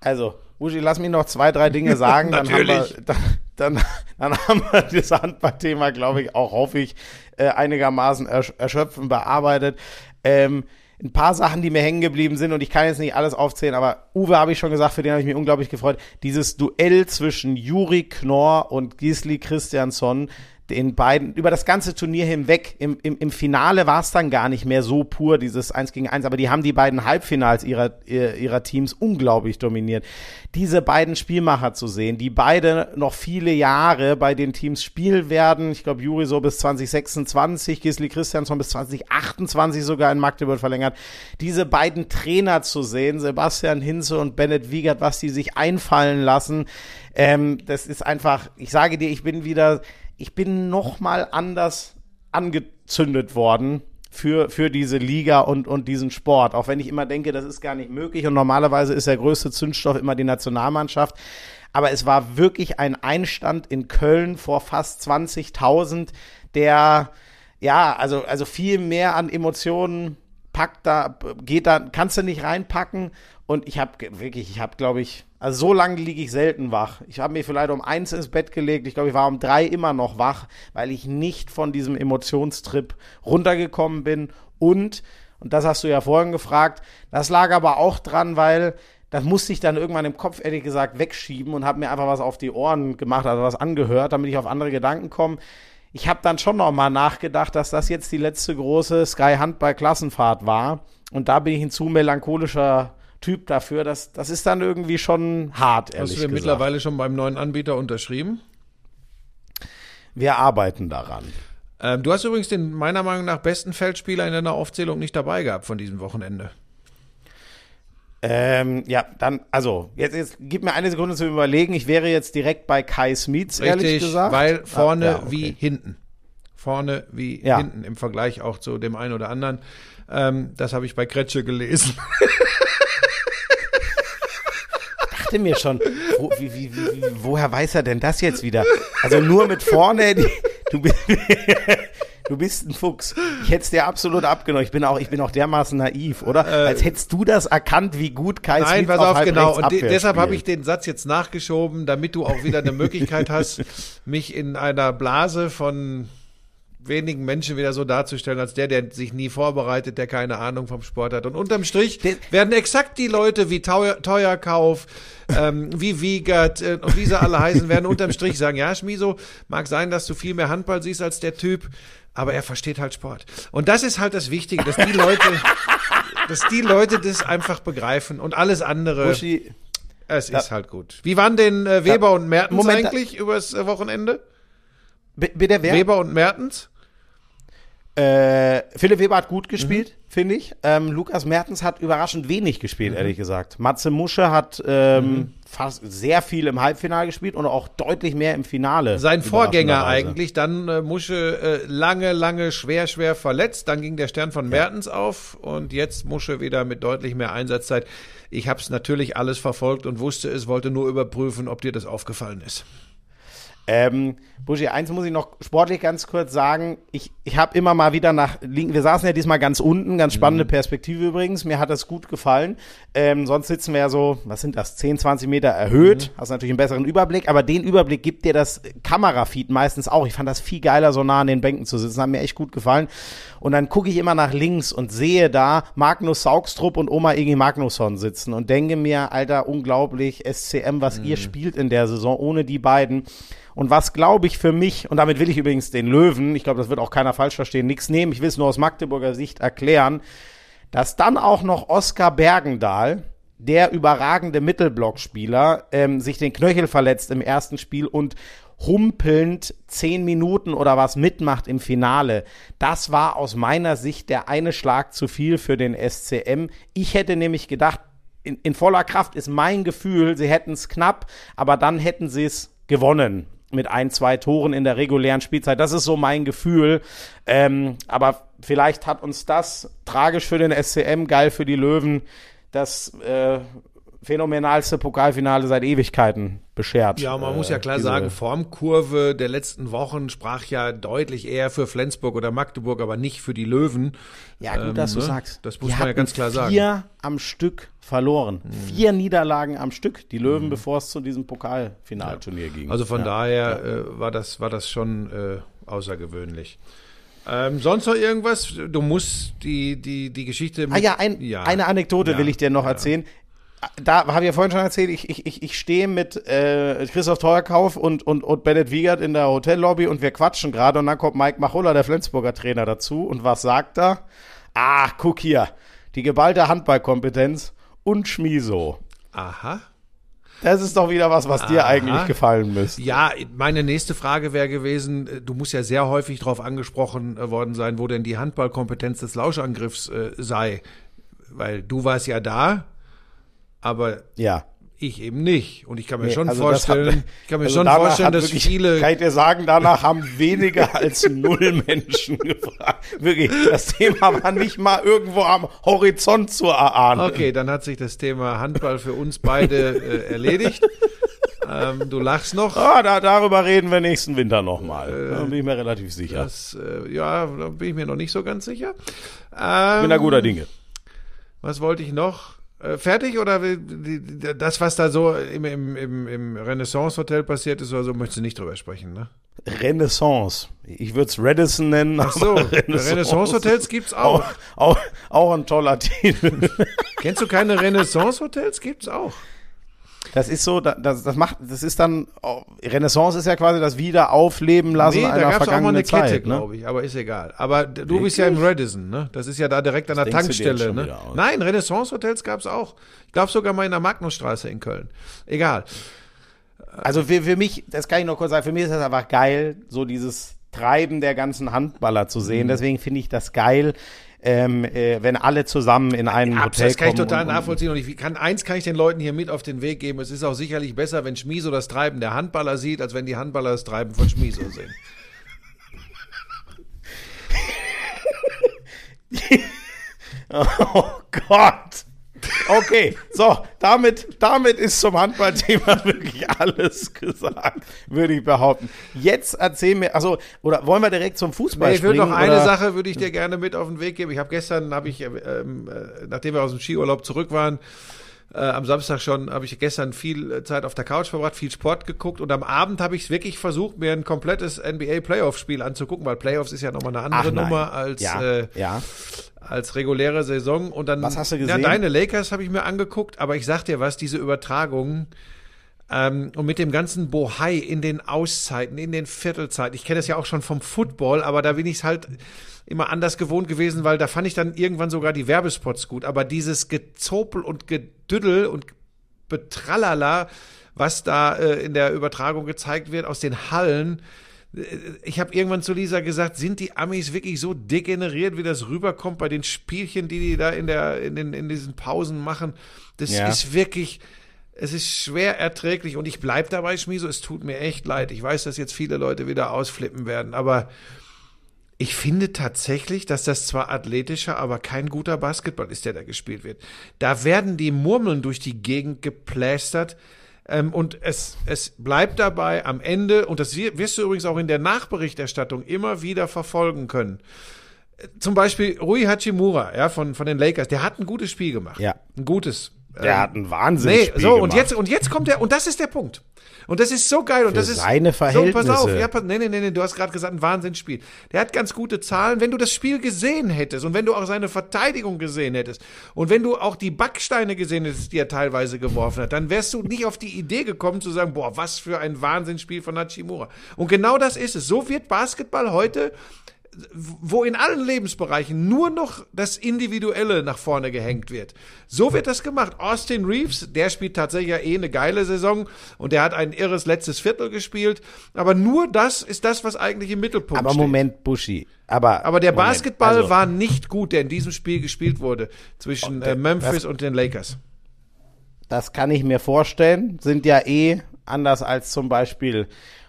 Also, Uschi, lass mich noch zwei, drei Dinge sagen. dann, haben wir, Natürlich. dann, dann, dann haben wir das Handballthema, glaube ich, auch hoffe ich, äh, einigermaßen ersch erschöpfend bearbeitet. Ähm, ein paar Sachen, die mir hängen geblieben sind und ich kann jetzt nicht alles aufzählen, aber Uwe habe ich schon gesagt, für den habe ich mich unglaublich gefreut. Dieses Duell zwischen Juri Knorr und Gisli Christiansson, den beiden, über das ganze Turnier hinweg, im, im, im Finale war es dann gar nicht mehr so pur, dieses 1 gegen 1, aber die haben die beiden Halbfinals ihrer, ihrer Teams unglaublich dominiert. Diese beiden Spielmacher zu sehen, die beide noch viele Jahre bei den Teams spielen werden, ich glaube Juri so bis 2026, Gisli Christiansson bis 2028 sogar in Magdeburg verlängert, diese beiden Trainer zu sehen, Sebastian Hinze und Bennett Wiegert, was die sich einfallen lassen, ähm, das ist einfach, ich sage dir, ich bin wieder, ich bin noch mal anders angezündet worden für, für diese Liga und, und diesen Sport. Auch wenn ich immer denke, das ist gar nicht möglich und normalerweise ist der größte Zündstoff immer die Nationalmannschaft. Aber es war wirklich ein Einstand in Köln vor fast 20.000, der, ja, also, also viel mehr an Emotionen packt da, geht da, kannst du nicht reinpacken. Und ich habe wirklich, ich habe, glaube ich, also so lange liege ich selten wach. Ich habe mir vielleicht um eins ins Bett gelegt. Ich glaube, ich war um drei immer noch wach, weil ich nicht von diesem Emotionstrip runtergekommen bin. Und, und das hast du ja vorhin gefragt, das lag aber auch dran, weil das musste ich dann irgendwann im Kopf, ehrlich gesagt, wegschieben und habe mir einfach was auf die Ohren gemacht, also was angehört, damit ich auf andere Gedanken komme. Ich habe dann schon noch mal nachgedacht, dass das jetzt die letzte große Sky Handball Klassenfahrt war und da bin ich ein zu melancholischer Typ dafür. Das, das ist dann irgendwie schon hart, ehrlich Hast du denn gesagt. mittlerweile schon beim neuen Anbieter unterschrieben? Wir arbeiten daran. Ähm, du hast übrigens den meiner Meinung nach besten Feldspieler in deiner Aufzählung nicht dabei gehabt von diesem Wochenende. Ähm, ja, dann, also, jetzt, jetzt gib mir eine Sekunde zu überlegen. Ich wäre jetzt direkt bei Kai Smits, ehrlich gesagt. weil vorne Ah, ja, okay. wie hinten. Vorne wie Ja. hinten im Vergleich auch zu dem einen oder anderen. Ähm, das habe ich bei Kretsche gelesen. dachte mir schon, wo, wie, wie, wie, woher weiß er denn das jetzt wieder? Also nur mit vorne, die, du, bist, du bist ein Fuchs. Ich hätte es dir absolut abgenommen. Ich bin auch, ich bin auch dermaßen naiv, oder? Als hättest du das erkannt, wie gut Kai Äh, Nein, Smith pass auf, auf, genau. Und de deshalb habe ich den Satz jetzt nachgeschoben, damit du auch wieder eine Möglichkeit hast, mich in einer Blase von wenigen Menschen wieder so darzustellen, als der, der sich nie vorbereitet, der keine Ahnung vom Sport hat. Und unterm Strich werden exakt die Leute wie Teuer, Teuerkauf, ähm, wie Wiegert äh, und wie sie alle heißen, werden unterm Strich sagen, ja, Schmiso, mag sein, dass du viel mehr Handball siehst als der Typ, aber er versteht halt Sport. Und das ist halt das Wichtige, dass die Leute, dass die Leute das einfach begreifen und alles andere. Buschi, Es ist halt gut. Wie waren denn äh, Weber und Mertens Moment, eigentlich übers äh, Wochenende? bitte wer? Weber und Mertens? Äh, Philipp Weber hat gut gespielt, Mhm. finde ich. Ähm, Lukas Mertens hat überraschend wenig gespielt, ehrlich gesagt. Matze Musche hat ähm, Mhm. fast sehr viel im Halbfinale gespielt und auch deutlich mehr im Finale. Sein Vorgänger eigentlich, dann äh, Musche äh, lange, lange schwer, schwer verletzt. Dann ging der Stern von Mertens auf und jetzt Musche wieder mit deutlich mehr Einsatzzeit. Ich habe es natürlich alles verfolgt und wusste es, wollte nur überprüfen, ob dir das aufgefallen ist. Ähm, Buschi, eins muss ich noch sportlich ganz kurz sagen. Ich, ich habe immer mal wieder nach linken, wir saßen ja diesmal ganz unten, ganz spannende Mhm. Perspektive übrigens. Mir hat das gut gefallen. Ähm, sonst sitzen wir ja so, was sind das, 10, 20 Meter erhöht. Mhm. Hast natürlich einen besseren Überblick, aber den Überblick gibt dir das Kamerafeed meistens auch. Ich fand das viel geiler, so nah an den Bänken zu sitzen. Hat mir echt gut gefallen. Und dann gucke ich immer nach links und sehe da Magnus Saugstrup und Oma Igi Magnusson sitzen und denke mir, Alter, unglaublich, SCM, was Mhm. ihr spielt in der Saison ohne die beiden. Und was glaube ich für mich, und damit will ich übrigens den Löwen, ich glaube, das wird auch keiner falsch verstehen, nichts nehmen, ich will es nur aus Magdeburger Sicht erklären, dass dann auch noch Oskar Bergendahl, der überragende Mittelblockspieler, ähm, sich den Knöchel verletzt im ersten Spiel und humpelnd zehn Minuten oder was mitmacht im Finale. Das war aus meiner Sicht der eine Schlag zu viel für den SCM. Ich hätte nämlich gedacht, in, in voller Kraft ist mein Gefühl, sie hätten es knapp, aber dann hätten sie es gewonnen mit ein, zwei Toren in der regulären Spielzeit. Das ist so mein Gefühl. Ähm, aber vielleicht hat uns das tragisch für den SCM, geil für die Löwen, das äh, phänomenalste Pokalfinale seit Ewigkeiten beschert. Ja, man Äh, muss ja klar diese- sagen, Formkurve der letzten Wochen sprach ja deutlich eher für Flensburg oder Magdeburg, aber nicht für die Löwen. Ja, gut, Ähm, dass du ne? sagst. Das Die muss man ja ganz klar sagen. Mhm. Vier am Stück verloren. Vier Niederlagen am Stück. Die Löwen, bevor es zu diesem Pokalfinalturnier ging. Also von ja. daher äh, war das war das schon äh, außergewöhnlich. Ähm, sonst noch irgendwas? Du musst die die die Geschichte. Ah ja, ein, eine Anekdote Ja, will ich dir noch ja. erzählen. Da habe ich ja vorhin schon erzählt, ich, ich, ich, ich stehe mit äh, Christoph Teuerkauf und, und, und Bennett Wiegert in der Hotellobby und wir quatschen gerade und dann kommt Mike Machulla, der Flensburger Trainer, dazu und was sagt er? Ah, guck hier, die geballte Handballkompetenz und Schmiso. Aha. Das ist doch wieder was, was dir Aha. eigentlich gefallen müsste. Ja, meine nächste Frage wäre gewesen, äh, du musst ja sehr häufig darauf angesprochen äh, worden sein, wo denn die Handballkompetenz des Lauschangriffs äh, sei. Weil du warst ja da, aber Ja. ich eben nicht. Und ich kann mir Nee, schon also vorstellen, hat- ich kann mir also schon vorstellen, dass wirklich, viele Kann ich dir sagen, danach haben weniger als null Menschen gefragt. Wirklich, das Thema war nicht mal irgendwo am Horizont zu erahnen. Okay, dann hat sich das Thema Handball für uns beide äh, erledigt. ähm, du lachst noch. Ah, da, darüber reden wir nächsten Winter nochmal. da bin ich mir relativ sicher. Das, äh, ja, da bin ich mir noch nicht so ganz sicher. bin da Ähm, guter Dinge. Was wollte ich noch? Äh, fertig oder das, was da so im, im, im, im Renaissance-Hotel passiert ist oder so, möchtest du nicht drüber sprechen, ne? Renaissance. Ich würde es Radisson nennen. Ach so, Renaissance-Hotels gibt's auch. Auch, auch, auch ein toller Titel. Kennst du keine Renaissance-Hotels? Gibt's auch. Das ist so, da- das, das macht, das ist dann, oh, Renaissance ist ja quasi das Wiederaufleben lassen Nee, einer da gab's auch mal eine Kette, Zeit. Ne? glaube ich, aber ist egal. Aber du bist ja im Radisson, ne? Das ist ja da direkt an der dir jetzt Tankstelle, ne? wieder aus? Nein, Renaissance-Hotels gab's auch. Ich glaube sogar mal in der Magnusstraße in Köln. Egal. Also für, für mich, das kann ich noch kurz sagen, für mich ist das einfach geil, so dieses Treiben der ganzen Handballer zu Mhm. sehen. Deswegen finde ich das geil, ähm, äh, wenn alle zusammen in ein Abs, Hotel das kann ich kommen. total und, nachvollziehen. Und ich kann, eins kann ich den Leuten hier mit auf den Weg geben. Es ist auch sicherlich besser, wenn Schmieso das Treiben der Handballer sieht, als wenn die Handballer das Treiben von Schmieso sehen. Oh Gott. Okay, so, damit, damit ist zum Handballthema wirklich alles gesagt, würde ich behaupten. Jetzt erzähl mir, also, oder wollen wir direkt zum Fußball ich würde springen? noch eine? Sache würde ich dir gerne mit auf den Weg geben. Ich habe gestern, habe ich, ähm, äh, nachdem wir aus dem Skiurlaub zurück waren, äh, am Samstag schon, habe ich gestern viel äh, Zeit auf der Couch verbracht, viel Sport geguckt und am Abend habe ich wirklich versucht, mir ein komplettes NBA Playoff-Spiel anzugucken, weil Playoffs ist ja nochmal eine andere. Nummer als ja, äh, ja. als reguläre Saison. Und dann, Was hast du Ja, gesehen? deine Lakers habe ich mir angeguckt, aber ich sag dir was, diese Übertragungen ähm, und mit dem ganzen Bohai in den Auszeiten, in den Viertelzeiten. Ich kenne das ja auch schon vom Football, aber da bin ich halt immer anders gewohnt gewesen, weil da fand ich dann irgendwann sogar die Werbespots gut. Aber dieses Gezopel und Gedüddel und Betrallala, was da äh, in der Übertragung gezeigt wird aus den Hallen, ich habe irgendwann zu Lisa gesagt, sind die Amis wirklich so degeneriert, wie das rüberkommt bei den Spielchen, die die da in der in den in diesen Pausen machen? Das Ja. ist wirklich es ist schwer erträglich und ich bleib dabei, Schmieso, es tut mir echt leid. Ich weiß, dass jetzt viele Leute wieder ausflippen werden, aber ich finde tatsächlich, dass das zwar athletischer, aber kein guter Basketball ist, der da gespielt wird. Da werden die Murmeln durch die Gegend geplästert. Ähm, und es, es bleibt dabei am Ende, und das wir- wirst du übrigens auch in der Nachberichterstattung immer wieder verfolgen können. Zum Beispiel Rui Hachimura, ja, von, von den Lakers, der hat ein gutes Spiel gemacht. Ja. Ein gutes. Der Ähm, hat ein Wahnsinn. Nee, so, und jetzt, und jetzt kommt der, und das ist der Punkt. Und das ist so geil. Und Für das ist. seine So, pass Verhältnisse. auf. Ja, pass, nee, nee, nee, nee, du hast gerade gesagt, ein Wahnsinnsspiel. Der hat ganz gute Zahlen. Wenn du das Spiel gesehen hättest und wenn du auch seine Verteidigung gesehen hättest und wenn du auch die Backsteine gesehen hättest, die er teilweise geworfen hat, dann wärst du nicht auf die Idee gekommen zu sagen, boah, was für ein Wahnsinnsspiel von Hachimura. Und genau das ist es. So wird Basketball heute wo in allen Lebensbereichen nur noch das Individuelle nach vorne gehängt wird. So wird das gemacht. Austin Reeves, der spielt tatsächlich ja eh eine geile Saison und der hat ein irres letztes Viertel gespielt. Aber nur das ist das, was eigentlich im Mittelpunkt aber steht. Moment, Buschi. Aber, Aber der Moment, Basketball also, war nicht gut, der in diesem Spiel gespielt wurde zwischen äh, Memphis und den Lakers. Das kann ich mir vorstellen. Sind ja eh anders als zum Beispiel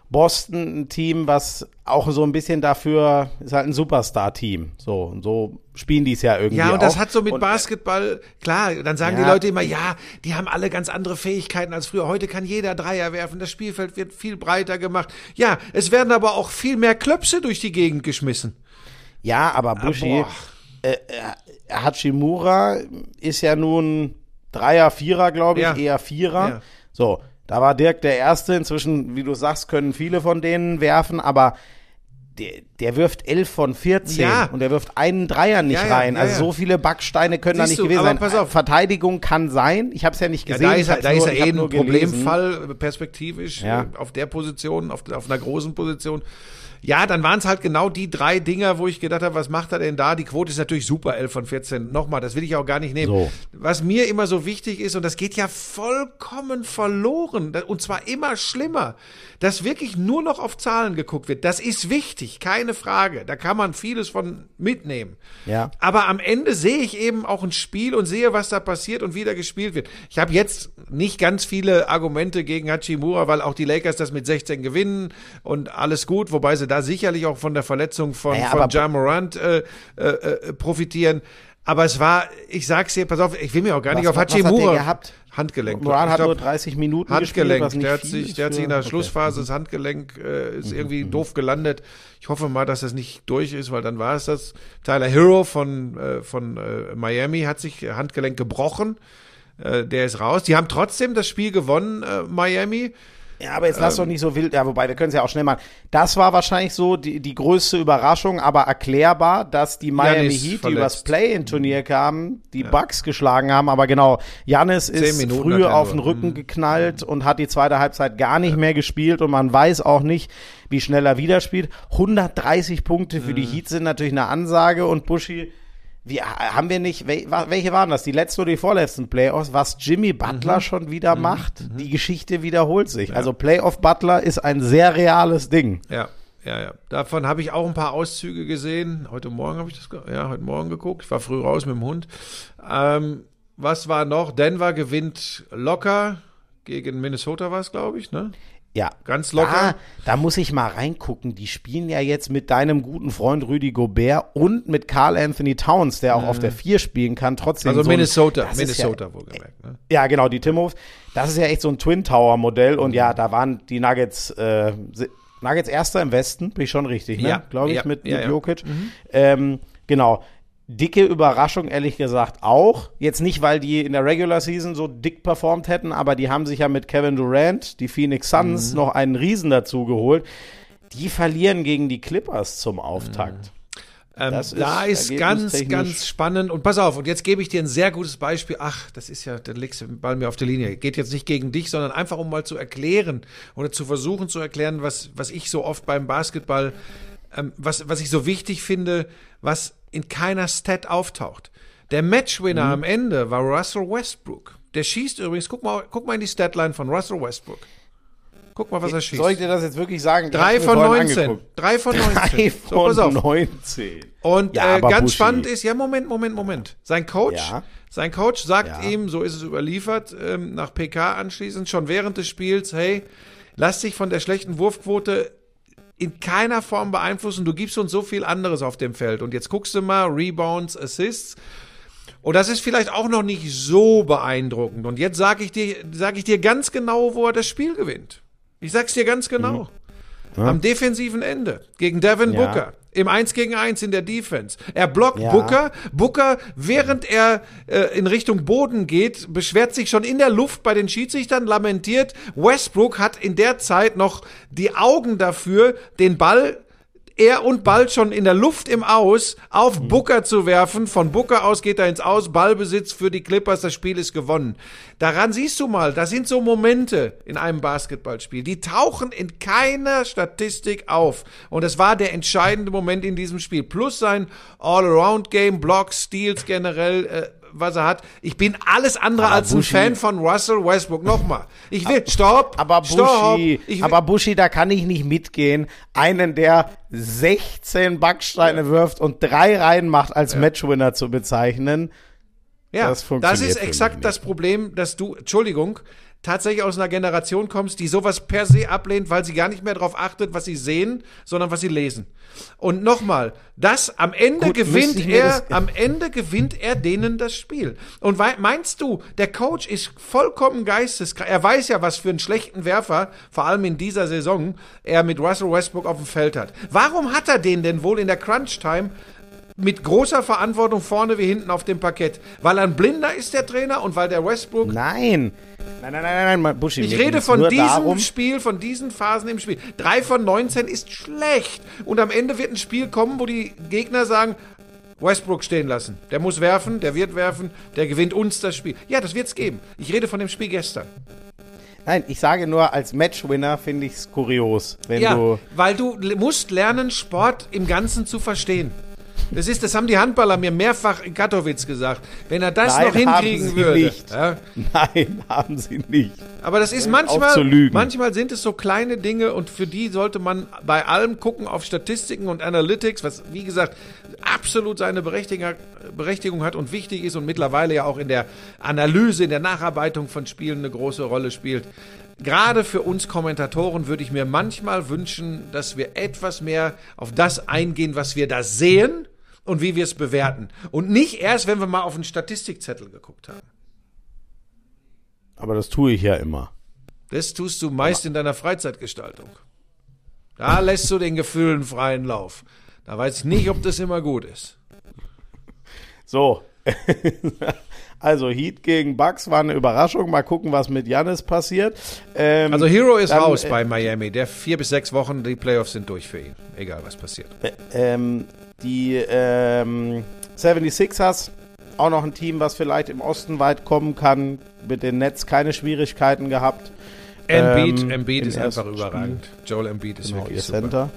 Boston ein Team, was auch so ein bisschen dafür ist halt ein Superstar-Team. So und so spielen die es ja irgendwie. Ja, und das auch. hat so mit Und, Basketball, klar, dann sagen Ja. die Leute immer, ja, die haben alle ganz andere Fähigkeiten als früher. Heute kann jeder Dreier werfen, das Spielfeld wird viel breiter gemacht. Ja, es werden aber auch viel mehr Klöpse durch die Gegend geschmissen. Ja, aber Bushi, boah. äh, äh, Hachimura ist ja nun Dreier, Vierer, glaube ich, Ja. eher Vierer. Ja. So, da war Dirk der Erste. Inzwischen, wie du sagst, können viele von denen werfen, aber der, der wirft 11 von 14 Ja. und der wirft einen Dreier nicht Ja, ja, rein. ja, also ja. so viele Backsteine können Siehst da nicht du, gewesen aber sein. pass auf. Verteidigung kann sein. Ich habe es ja nicht Ja, gesehen. da ist er, da ist nur- ich eh ein. Problemfall, perspektivisch, Ja. äh, auf der Position, auf, auf einer großen Position. Ja, dann waren es halt genau die drei Dinger, wo ich gedacht habe, was macht er denn da? Die Quote ist natürlich super, 11 von 14. Nochmal, das will ich auch gar nicht nehmen. So. Was mir immer so wichtig ist, und das geht ja vollkommen verloren, und zwar immer schlimmer, dass wirklich nur noch auf Zahlen geguckt wird. Das ist wichtig, keine Frage. Da kann man vieles von mitnehmen. Ja. Aber am Ende sehe ich eben auch ein Spiel und sehe, was da passiert und wie da gespielt wird. Ich habe jetzt nicht ganz viele Argumente gegen Hachimura, weil auch die Lakers das mit 16 gewinnen und alles gut, wobei sie da sicherlich auch von der Verletzung von, Naja, von aber- Ja Morant äh, äh, äh, profitieren. Aber es war, ich sag's dir, pass auf, ich will mir auch gar Was- nicht auf was hat Hachimura. Handgelenk. Moran Ich hat nur 30 Minuten Handgelenk. gespielt, der hat sich, der hat sich in der okay. Schlussphase das Handgelenk äh, ist irgendwie Mhm. doof gelandet. Ich hoffe mal, dass das nicht durch ist, weil dann war es das. Tyler Hero von äh, von äh, Miami hat sich Handgelenk gebrochen. Äh, der ist raus. Die haben trotzdem das Spiel gewonnen, äh, Miami. Ja, aber jetzt lass doch nicht so wild, ja, wobei, wir können es ja auch schnell machen. Das war wahrscheinlich so die, die größte Überraschung, aber erklärbar, dass die Miami Giannis Heat, die verletzt. übers Play-In-Turnier kamen, die Bucks geschlagen haben, aber genau, Janis ist früh auf den Rücken geknallt und hat die zweite Halbzeit gar nicht mehr gespielt und man weiß auch nicht, wie schnell er wieder spielt. 130 Punkte für die Heat sind natürlich eine Ansage und Buschi, wie, haben wir nicht, welche waren das? Die letzten oder die vorletzten Playoffs? Was Jimmy Butler schon wieder macht, die Geschichte wiederholt sich. Also Playoff Butler ist ein sehr reales Ding. Ja, ja, ja. Davon habe ich auch ein paar Auszüge gesehen. Heute Morgen habe ich das, ja, heute Morgen geguckt. Ich war früh raus mit dem Hund. Ähm, was war noch? Denver gewinnt locker gegen Minnesota war es, glaube ich, ne? Ja. Ganz locker. Da, da muss ich mal reingucken. Die spielen ja jetzt mit deinem guten Freund Rüdi Gobert und mit Carl Anthony Towns, der auch auf der 4 spielen kann, trotzdem. Also so ein- Minnesota, ist Minnesota Ja, wohlgemerkt. Ne? ja, genau, die Timberwolves. Das ist ja echt so ein Twin Tower Modell und ja, da waren die Nuggets, äh, Nuggets erster im Westen, bin ich schon richtig, ne? Ja, glaube ich, ja, mit, mit. Jokic. Ähm, genau. Dicke Überraschung, ehrlich gesagt, auch. Jetzt nicht, weil die in der Regular Season so dick performt hätten, aber die haben sich ja mit Kevin Durant, die Phoenix Suns, Mhm. noch einen Riesen dazu geholt. Die verlieren gegen die Clippers zum Auftakt. Ähm, Das ist da ist ganz, ganz spannend. Und pass auf, und jetzt gebe ich dir ein sehr gutes Beispiel. Ach, das ist ja, dann legst du den Ball mir auf der Linie. Geht jetzt nicht gegen dich, sondern einfach, um mal zu erklären oder zu versuchen zu erklären, was, was ich so oft beim Basketball, ähm, was, was ich so wichtig finde, was in keiner Stat auftaucht. Der Matchwinner Mhm. am Ende war Russell Westbrook. Der schießt übrigens, guck mal, guck mal in die Statline von Russell Westbrook. Guck mal, was er schießt. Soll ich dir das jetzt wirklich sagen? Drei von vorhin 19. angeguckt. Drei von 19. Drei So, von 19. Und Ja, äh, ganz Buschi. spannend ist, ja, Moment, Moment, Moment. Sein Coach, Ja. sein Coach sagt Ja. ihm, so ist es überliefert, ähm, nach PK anschließend, schon während des Spiels, hey, lass dich von der schlechten Wurfquote in keiner Form beeinflussen. Du gibst uns so viel anderes auf dem Feld. Und jetzt guckst du mal, Rebounds, Assists. Und das ist vielleicht auch noch nicht so beeindruckend. Und jetzt sage ich dir, sage ich dir ganz genau, wo er das Spiel gewinnt. Ich sag's dir ganz genau. Am defensiven Ende gegen Devin Mhm. Ja. Booker. Im 1 gegen 1 in der Defense. Er blockt Ja. Booker. Booker, während er äh, in Richtung Boden geht, beschwert sich schon in der Luft bei den Schiedsrichtern, lamentiert. Westbrook hat in der Zeit noch die Augen dafür, den Ball er und Ball schon in der Luft im Aus auf Booker zu werfen. Von Booker aus geht er ins Aus, Ballbesitz für die Clippers, das Spiel ist gewonnen. Daran siehst du mal, das sind so Momente in einem Basketballspiel, die tauchen in keiner Statistik auf. Und es war der entscheidende Moment in diesem Spiel. Plus sein All-Around-Game, Blocks, Steals generell, äh, was er hat. Ich bin alles andere Aber als ein Buschi- Fan von Russell Westbrook. Nochmal. Ich will, stopp, Aber stopp. Ich will, aber Buschi, da kann ich nicht mitgehen. Einen, der 16 Backsteine wirft und drei reinmacht, als Matchwinner zu bezeichnen. Ja, Das das, funktioniert ist für mich exakt das Problem, dass du, Entschuldigung, tatsächlich aus einer Generation kommst, die sowas per se ablehnt, weil sie gar nicht mehr darauf achtet, was sie sehen, sondern was sie lesen. Und nochmal, das am Ende Gut, gewinnt er, am Ende gewinnt er denen das Spiel. Und meinst du, der Coach ist vollkommen geisteskrank. Er weiß ja, was für einen schlechten Werfer, vor allem in dieser Saison, er mit Russell Westbrook auf dem Feld hat. Warum hat er den denn wohl in der Crunch Time mit großer Verantwortung vorne wie hinten auf dem Parkett. Weil ein Blinder ist, der Trainer, und weil der Westbrook. Nein. Nein, nein, nein, nein, Buschi. Ich rede von diesem darum, Spiel, von diesen Phasen im Spiel. Drei von 19 ist schlecht. Und am Ende wird ein Spiel kommen, wo die Gegner sagen, Westbrook stehen lassen. Der muss werfen, der wird werfen, der gewinnt uns das Spiel. Ja, das wird's geben. Ich rede von dem Spiel gestern. Nein, ich sage nur, als Matchwinner finde ich es kurios, wenn ja, du. weil du musst lernen, Sport im Ganzen zu verstehen. Das ist, das haben die Handballer mir mehrfach in Katowice gesagt. Wenn er das Nein, noch hinkriegen haben sie würde. nicht. Ja, Nein, haben sie nicht. Aber das ist manchmal, manchmal sind es so kleine Dinge und für die sollte man bei allem gucken auf Statistiken und Analytics, was wie gesagt absolut seine Berechtigung, Berechtigung hat und wichtig ist und mittlerweile ja auch in der Analyse, in der Nacharbeitung von Spielen eine große Rolle spielt. Gerade für uns Kommentatoren würde ich mir manchmal wünschen, dass wir etwas mehr auf das eingehen, was wir da sehen und wie wir es bewerten. Und nicht erst, wenn wir mal auf einen Statistikzettel geguckt haben. Aber das tue ich ja immer. Das tust du meist in deiner Freizeitgestaltung. Da lässt du den Gefühlen freien Lauf. Da weiß ich nicht, ob das immer gut ist. So. also Heat gegen Bucks war eine Überraschung. Mal gucken, was mit Janis passiert. Ähm, Also Hero ist dann, raus äh, bei Miami. Der vier bis sechs Wochen, die Playoffs sind durch für ihn. Egal, was passiert. ähm, die ähm, 76ers, auch noch ein Team, was vielleicht im Osten weit kommen kann. Mit den Nets keine Schwierigkeiten gehabt. Embiid, Ähm, Embiid ist einfach überragend. Joel Embiid ist Genau, wirklich ihr super. Center.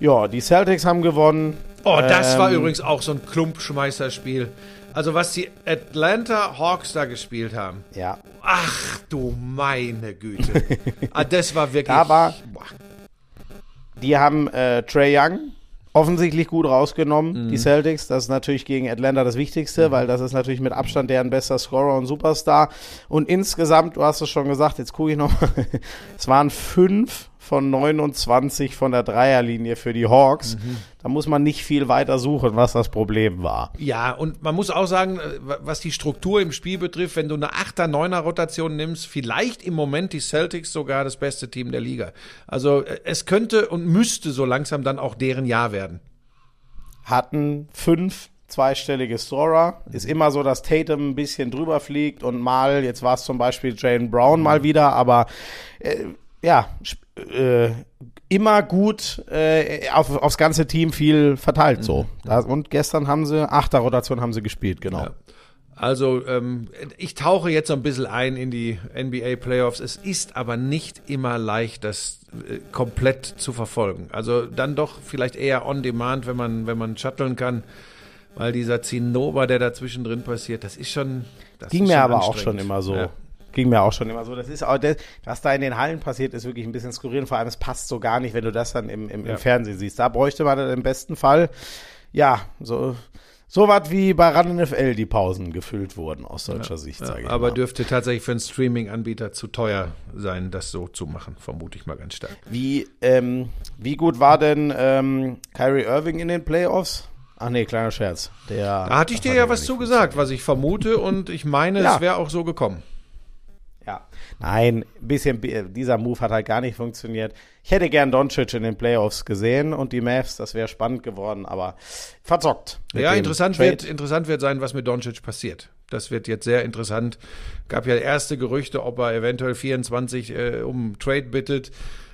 Ja, die Celtics haben gewonnen. Oh, das war Ähm, übrigens auch so ein Klumpschmeißerspiel. Also was die Atlanta Hawks da gespielt haben. Ja, Ach du meine Güte. ah, das war wirklich. War- Boah. Die haben äh, Trey Young offensichtlich gut rausgenommen, Mhm. die Celtics. Das ist natürlich gegen Atlanta das Wichtigste, weil das ist natürlich mit Abstand deren bester Scorer und Superstar. Und insgesamt, du hast es schon gesagt, jetzt gucke ich noch es waren fünf von 29 von der Dreierlinie für die Hawks. Mhm. Da muss man nicht viel weiter suchen, was das Problem war. Ja, und man muss auch sagen, äh, was die Struktur im Spiel betrifft, wenn du eine 8er, 9er Rotation nimmst, vielleicht im Moment die Celtics sogar das beste Team der Liga. Also äh, es könnte und müsste so langsam dann auch deren Jahr werden. hatten fünf zweistellige Scorer. Ist immer so, dass Tatum ein bisschen drüber fliegt und mal, jetzt war es zum Beispiel Jalen Brown mal wieder, aber äh, ja, äh, immer gut äh, auf, aufs ganze Team viel verteilt so. Das, und gestern haben sie, achter Rotation haben sie gespielt, genau. Ja. Also ähm, ich tauche jetzt so ein bisschen ein in die NBA Playoffs. Es ist aber nicht immer leicht, das äh, komplett zu verfolgen. Also dann doch vielleicht eher on demand, wenn man wenn man shutteln kann, weil dieser Zinnober, der dazwischen drin passiert, das ist schon. Das Ging ist mir schon aber auch schon immer so. Ja. Ging mir auch schon immer so. Das ist auch das, was da in den Hallen passiert, ist wirklich ein bisschen skurril. Vor allem, es passt so gar nicht, wenn du das dann im, im, Ja. im Fernsehen siehst. Da bräuchte man dann im besten Fall, ja, so, so was wie bei RAN NFL die Pausen gefüllt wurden, aus deutscher Sicht, sage ich Aber mal. dürfte tatsächlich für einen Streaming-Anbieter zu teuer sein, das so zu machen, vermute ich mal ganz stark. Wie, ähm, wie gut war denn ähm, Kyrie Irving in den Playoffs? Ach nee, kleiner Scherz. Der, Da hatte ich dir ja was zugesagt, was ich vermute und ich meine, Ja. es wäre auch so gekommen. Nein, ein bisschen, dieser Move hat halt gar nicht funktioniert. Ich hätte gern Doncic in den Playoffs gesehen und die Mavs, das wäre spannend geworden, aber verzockt. Ja, interessant Trade. wird, interessant wird sein, was mit Doncic passiert. Das wird jetzt sehr interessant. Gab ja erste Gerüchte, ob er eventuell 24 äh, um Trade bittet.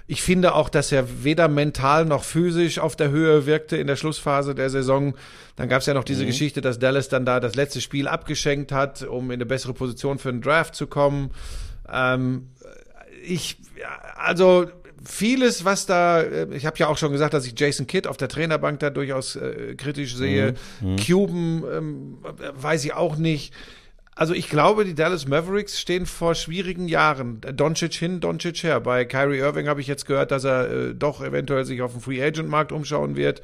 Ich finde auch, dass er weder mental noch physisch auf der Höhe wirkte in der Schlussphase der Saison. Dann gab es ja noch diese Geschichte, dass Dallas dann da das letzte Spiel abgeschenkt hat, um in eine bessere Position für den Draft zu kommen. Ähm, ich, ja, also vieles, was da, äh, ich habe ja auch schon gesagt, dass ich Jason Kidd auf der Trainerbank da durchaus äh, kritisch sehe. Cuban ähm, weiß ich auch nicht. Also ich glaube, die Dallas Mavericks stehen vor schwierigen Jahren. Doncic hin, Doncic her. Bei Kyrie Irving habe ich jetzt gehört, dass er äh, doch eventuell sich auf dem Free Agent Markt umschauen wird.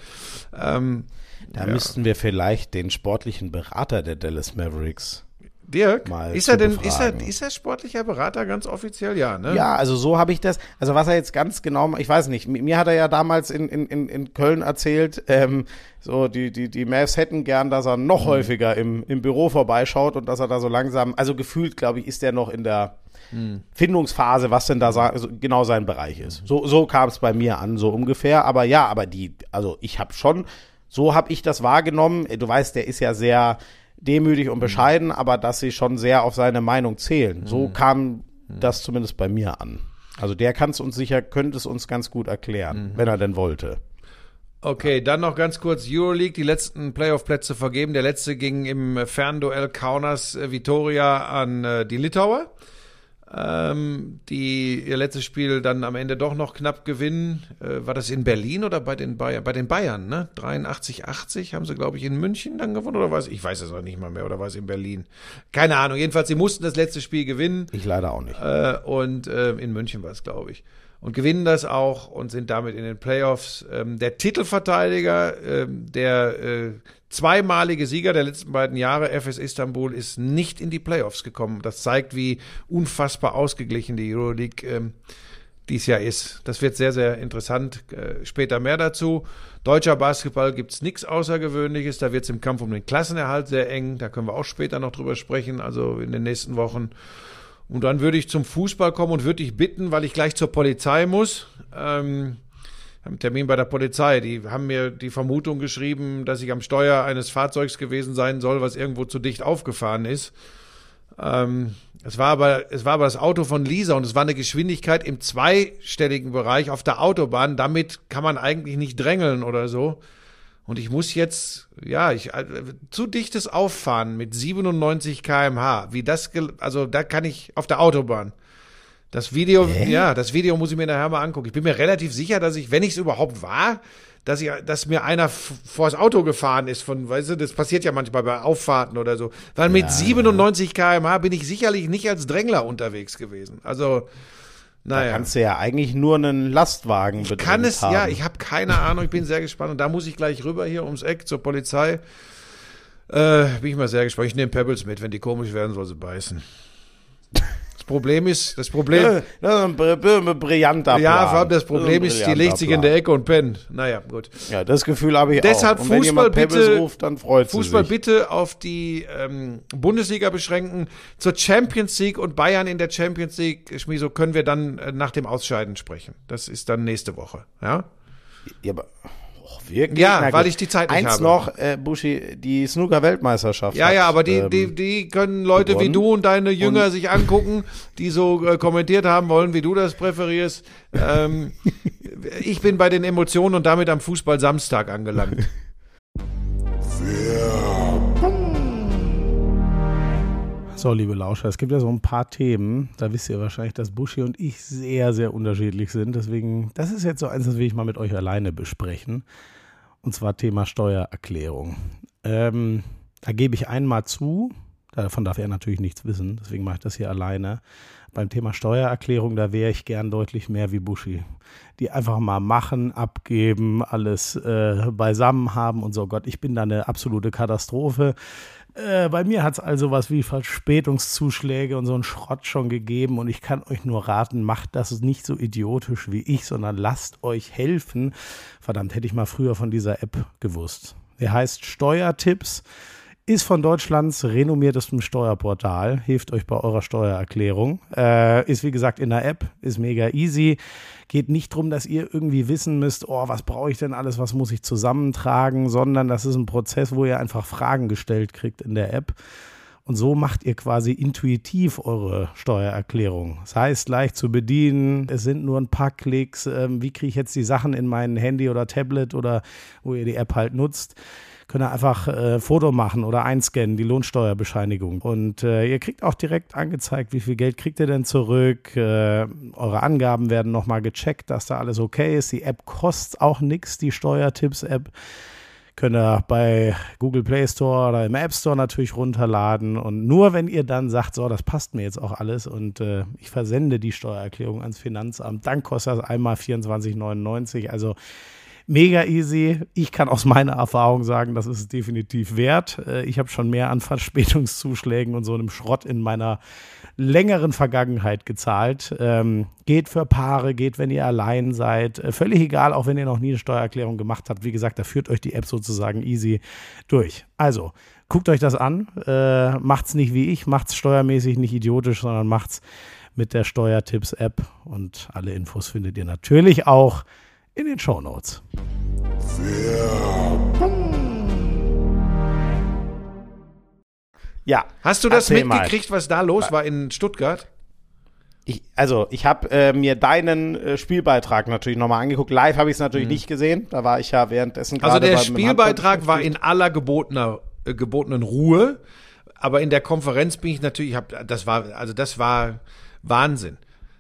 Ähm, Da müssten wir vielleicht den sportlichen Berater der Dallas Mavericks. Dirk, Mal ist er denn, ist er, ist er sportlicher Berater ganz offiziell? Ja, ne? Ja, also so habe ich das. Also was er jetzt ganz genau, ich weiß nicht, mir hat er ja damals in, in, in, Köln erzählt, ähm, so die, die, die Mavs hätten gern, dass er noch häufiger im, im Büro vorbeischaut und dass er da so langsam, also gefühlt, glaube ich, ist er noch in der Findungsphase, was denn da also genau sein Bereich ist. So, so kam es bei mir an, so ungefähr. Aber ja, aber die, also ich habe schon, so habe ich das wahrgenommen. Du weißt, der ist ja sehr demütig und bescheiden, aber dass sie schon sehr auf seine Meinung zählen. So kam das zumindest bei mir an. Also der kann es uns sicher, könnte es uns ganz gut erklären, wenn er denn wollte. Okay, dann noch ganz kurz Euroleague, die letzten Playoff-Plätze vergeben. Der letzte ging im Fernduell Kaunas äh, Vitoria an äh, die Litauer. Ähm, die ihr letztes Spiel dann am Ende doch noch knapp gewinnen. Äh, war das in Berlin oder bei den Bayern? Bei den Bayern, ne? 83-80 haben sie, glaube ich, in München dann gewonnen oder was? Ich weiß es auch nicht mal mehr. Oder war es in Berlin? Keine Ahnung. Jedenfalls, sie mussten das letzte Spiel gewinnen. Ich leider auch nicht. Äh, und äh, in München war es, glaube ich. Und gewinnen das auch und sind damit in den Playoffs. Ähm, der Titelverteidiger, ähm, der äh, zweimalige Sieger der letzten beiden Jahre, FS Istanbul, ist nicht in die Playoffs gekommen. Das zeigt, wie unfassbar ausgeglichen die Euroleague ähm, dies Jahr ist. Das wird sehr, sehr interessant. Äh, später mehr dazu. Deutscher Basketball gibt's nichts Außergewöhnliches. Da wird's im Kampf um den Klassenerhalt sehr eng. Da können wir auch später noch drüber sprechen, also in den nächsten Wochen. Und dann würde ich zum Fußball kommen und würde dich bitten, weil ich gleich zur Polizei muss. Ähm, einen Termin bei der Polizei. Die haben mir die Vermutung geschrieben, dass ich am Steuer eines Fahrzeugs gewesen sein soll, was irgendwo zu dicht aufgefahren ist. Ähm, es war aber, es war aber das Auto von Lisa und es war eine Geschwindigkeit im zweistelligen Bereich auf der Autobahn. Damit kann man eigentlich nicht drängeln oder so. Und ich muss jetzt, ja, ich, äh, zu dichtes Auffahren mit 97 kmh, wie das, also da kann ich auf der Autobahn. Das Video, ja, das Video muss ich mir nachher mal angucken. Ich bin mir relativ sicher, dass ich, wenn ich es überhaupt war, dass ich, dass mir einer vors Auto gefahren ist von, weißt du, das passiert ja manchmal bei Auffahrten oder so. Weil mit 97 kmh bin ich sicherlich nicht als Drängler unterwegs gewesen. Also, naja. Kannst du ja eigentlich nur einen Lastwagen Ich kann es, ja, ich habe keine Ahnung, ich bin sehr gespannt und da muss ich gleich rüber hier ums Eck zur Polizei. Äh, bin ich mal sehr gespannt. Ich nehme Pebbles mit, wenn die komisch werden, soll sie beißen. Problem ist, das Problem, Ja, Das ist brillanter ja, vor allem das Problem ist, die legt sich in der Ecke und pennt. Naja, gut. Ja, das Gefühl habe ich Deshalb auch. Jemand Fußball bitte- ruft, dann freut Fußball sich. bitte auf die ähm, Bundesliga beschränken. Zur Champions League und Bayern in der Champions League, Schmiso, können wir dann äh, nach dem Ausscheiden sprechen. Das ist dann nächste Woche. Ja? Ja, aber, wirklich? Ja, Na weil ich die Zeit nicht Eins habe. noch, äh, Buschi, die Snooker-Weltmeisterschaft. Ja, hat, ja, aber die, ähm, die, die können Leute wie gewonnen. du und deine Jünger sich angucken, die so äh, kommentiert haben wollen, wie du das präferierst. Ähm, ich bin bei den Emotionen und damit am Fußball Samstag angelangt. So, liebe Lauscher, es gibt ja so ein paar Themen, da wisst ihr wahrscheinlich, dass Buschi und ich sehr, sehr unterschiedlich sind. Deswegen, das ist jetzt so eins, das will ich mal mit euch alleine besprechen. Und zwar Thema Steuererklärung. Ähm, da gebe ich einmal zu, davon darf er natürlich nichts wissen, deswegen mache ich das hier alleine. Beim Thema Steuererklärung, da wäre ich gern deutlich mehr wie Buschi. Die einfach mal machen, abgeben, alles äh, beisammen haben und so. Gott, ich bin da eine absolute Katastrophe. Äh, bei mir hat es also was wie Verspätungszuschläge und so einen Schrott schon gegeben und ich kann euch nur raten, macht das nicht so idiotisch wie ich, sondern lasst euch helfen. Verdammt, hätte ich mal früher von dieser App gewusst. Der heißt Steuertipps, ist von Deutschlands renommiertestem Steuerportal, hilft euch bei eurer Steuererklärung. Äh, ist wie gesagt in der App, ist mega easy. Geht nicht darum, dass ihr irgendwie wissen müsst, oh, was brauche ich denn alles, was muss ich zusammentragen, sondern das ist ein Prozess, wo ihr einfach Fragen gestellt kriegt in der App. Und so macht ihr quasi intuitiv eure Steuererklärung. Das heißt, leicht zu bedienen, es sind nur ein paar Klicks. Ähm, wie kriege ich jetzt die Sachen in mein Handy oder Tablet oder wo ihr die App halt nutzt? Könnt ihr einfach äh, Foto machen oder einscannen, die Lohnsteuerbescheinigung. Und äh, ihr kriegt auch direkt angezeigt, wie viel Geld kriegt ihr denn zurück. Äh, eure Angaben werden nochmal gecheckt, dass da alles okay ist. Die App kostet auch nichts, die Steuertipps-App könnt ihr bei Google Play Store oder im App Store natürlich runterladen. Und nur wenn ihr dann sagt, so, das passt mir jetzt auch alles und äh, ich versende die Steuererklärung ans Finanzamt, dann kostet das einmal 24,99. Also mega easy. Ich kann aus meiner Erfahrung sagen, das ist es definitiv wert. Äh, Ich habe schon mehr an Verspätungszuschlägen und so einem Schrott in meiner längeren Vergangenheit gezahlt. Ähm, geht für Paare, geht, wenn ihr allein seid. Äh, völlig egal, auch wenn ihr noch nie eine Steuererklärung gemacht habt. Wie gesagt, da führt euch die App sozusagen easy durch. Also, guckt euch das an. Äh, macht's nicht wie ich, macht's steuermäßig nicht idiotisch, sondern macht's mit der Steuertipps-App. Und alle Infos findet ihr natürlich auch in den Show Notes. Ja. Hast du das mal. mitgekriegt, was da los war in Stuttgart? Ich, also, ich habe äh, mir deinen äh, Spielbeitrag natürlich nochmal angeguckt. Live habe ich es natürlich nicht gesehen. Da war ich ja währenddessen Mhm. Also gerade der beim- mit dem Spielbeitrag war in aller gebotener, äh, gebotenen Ruhe, aber in der Konferenz bin ich natürlich, ich hab, das war, also das war Wahnsinn.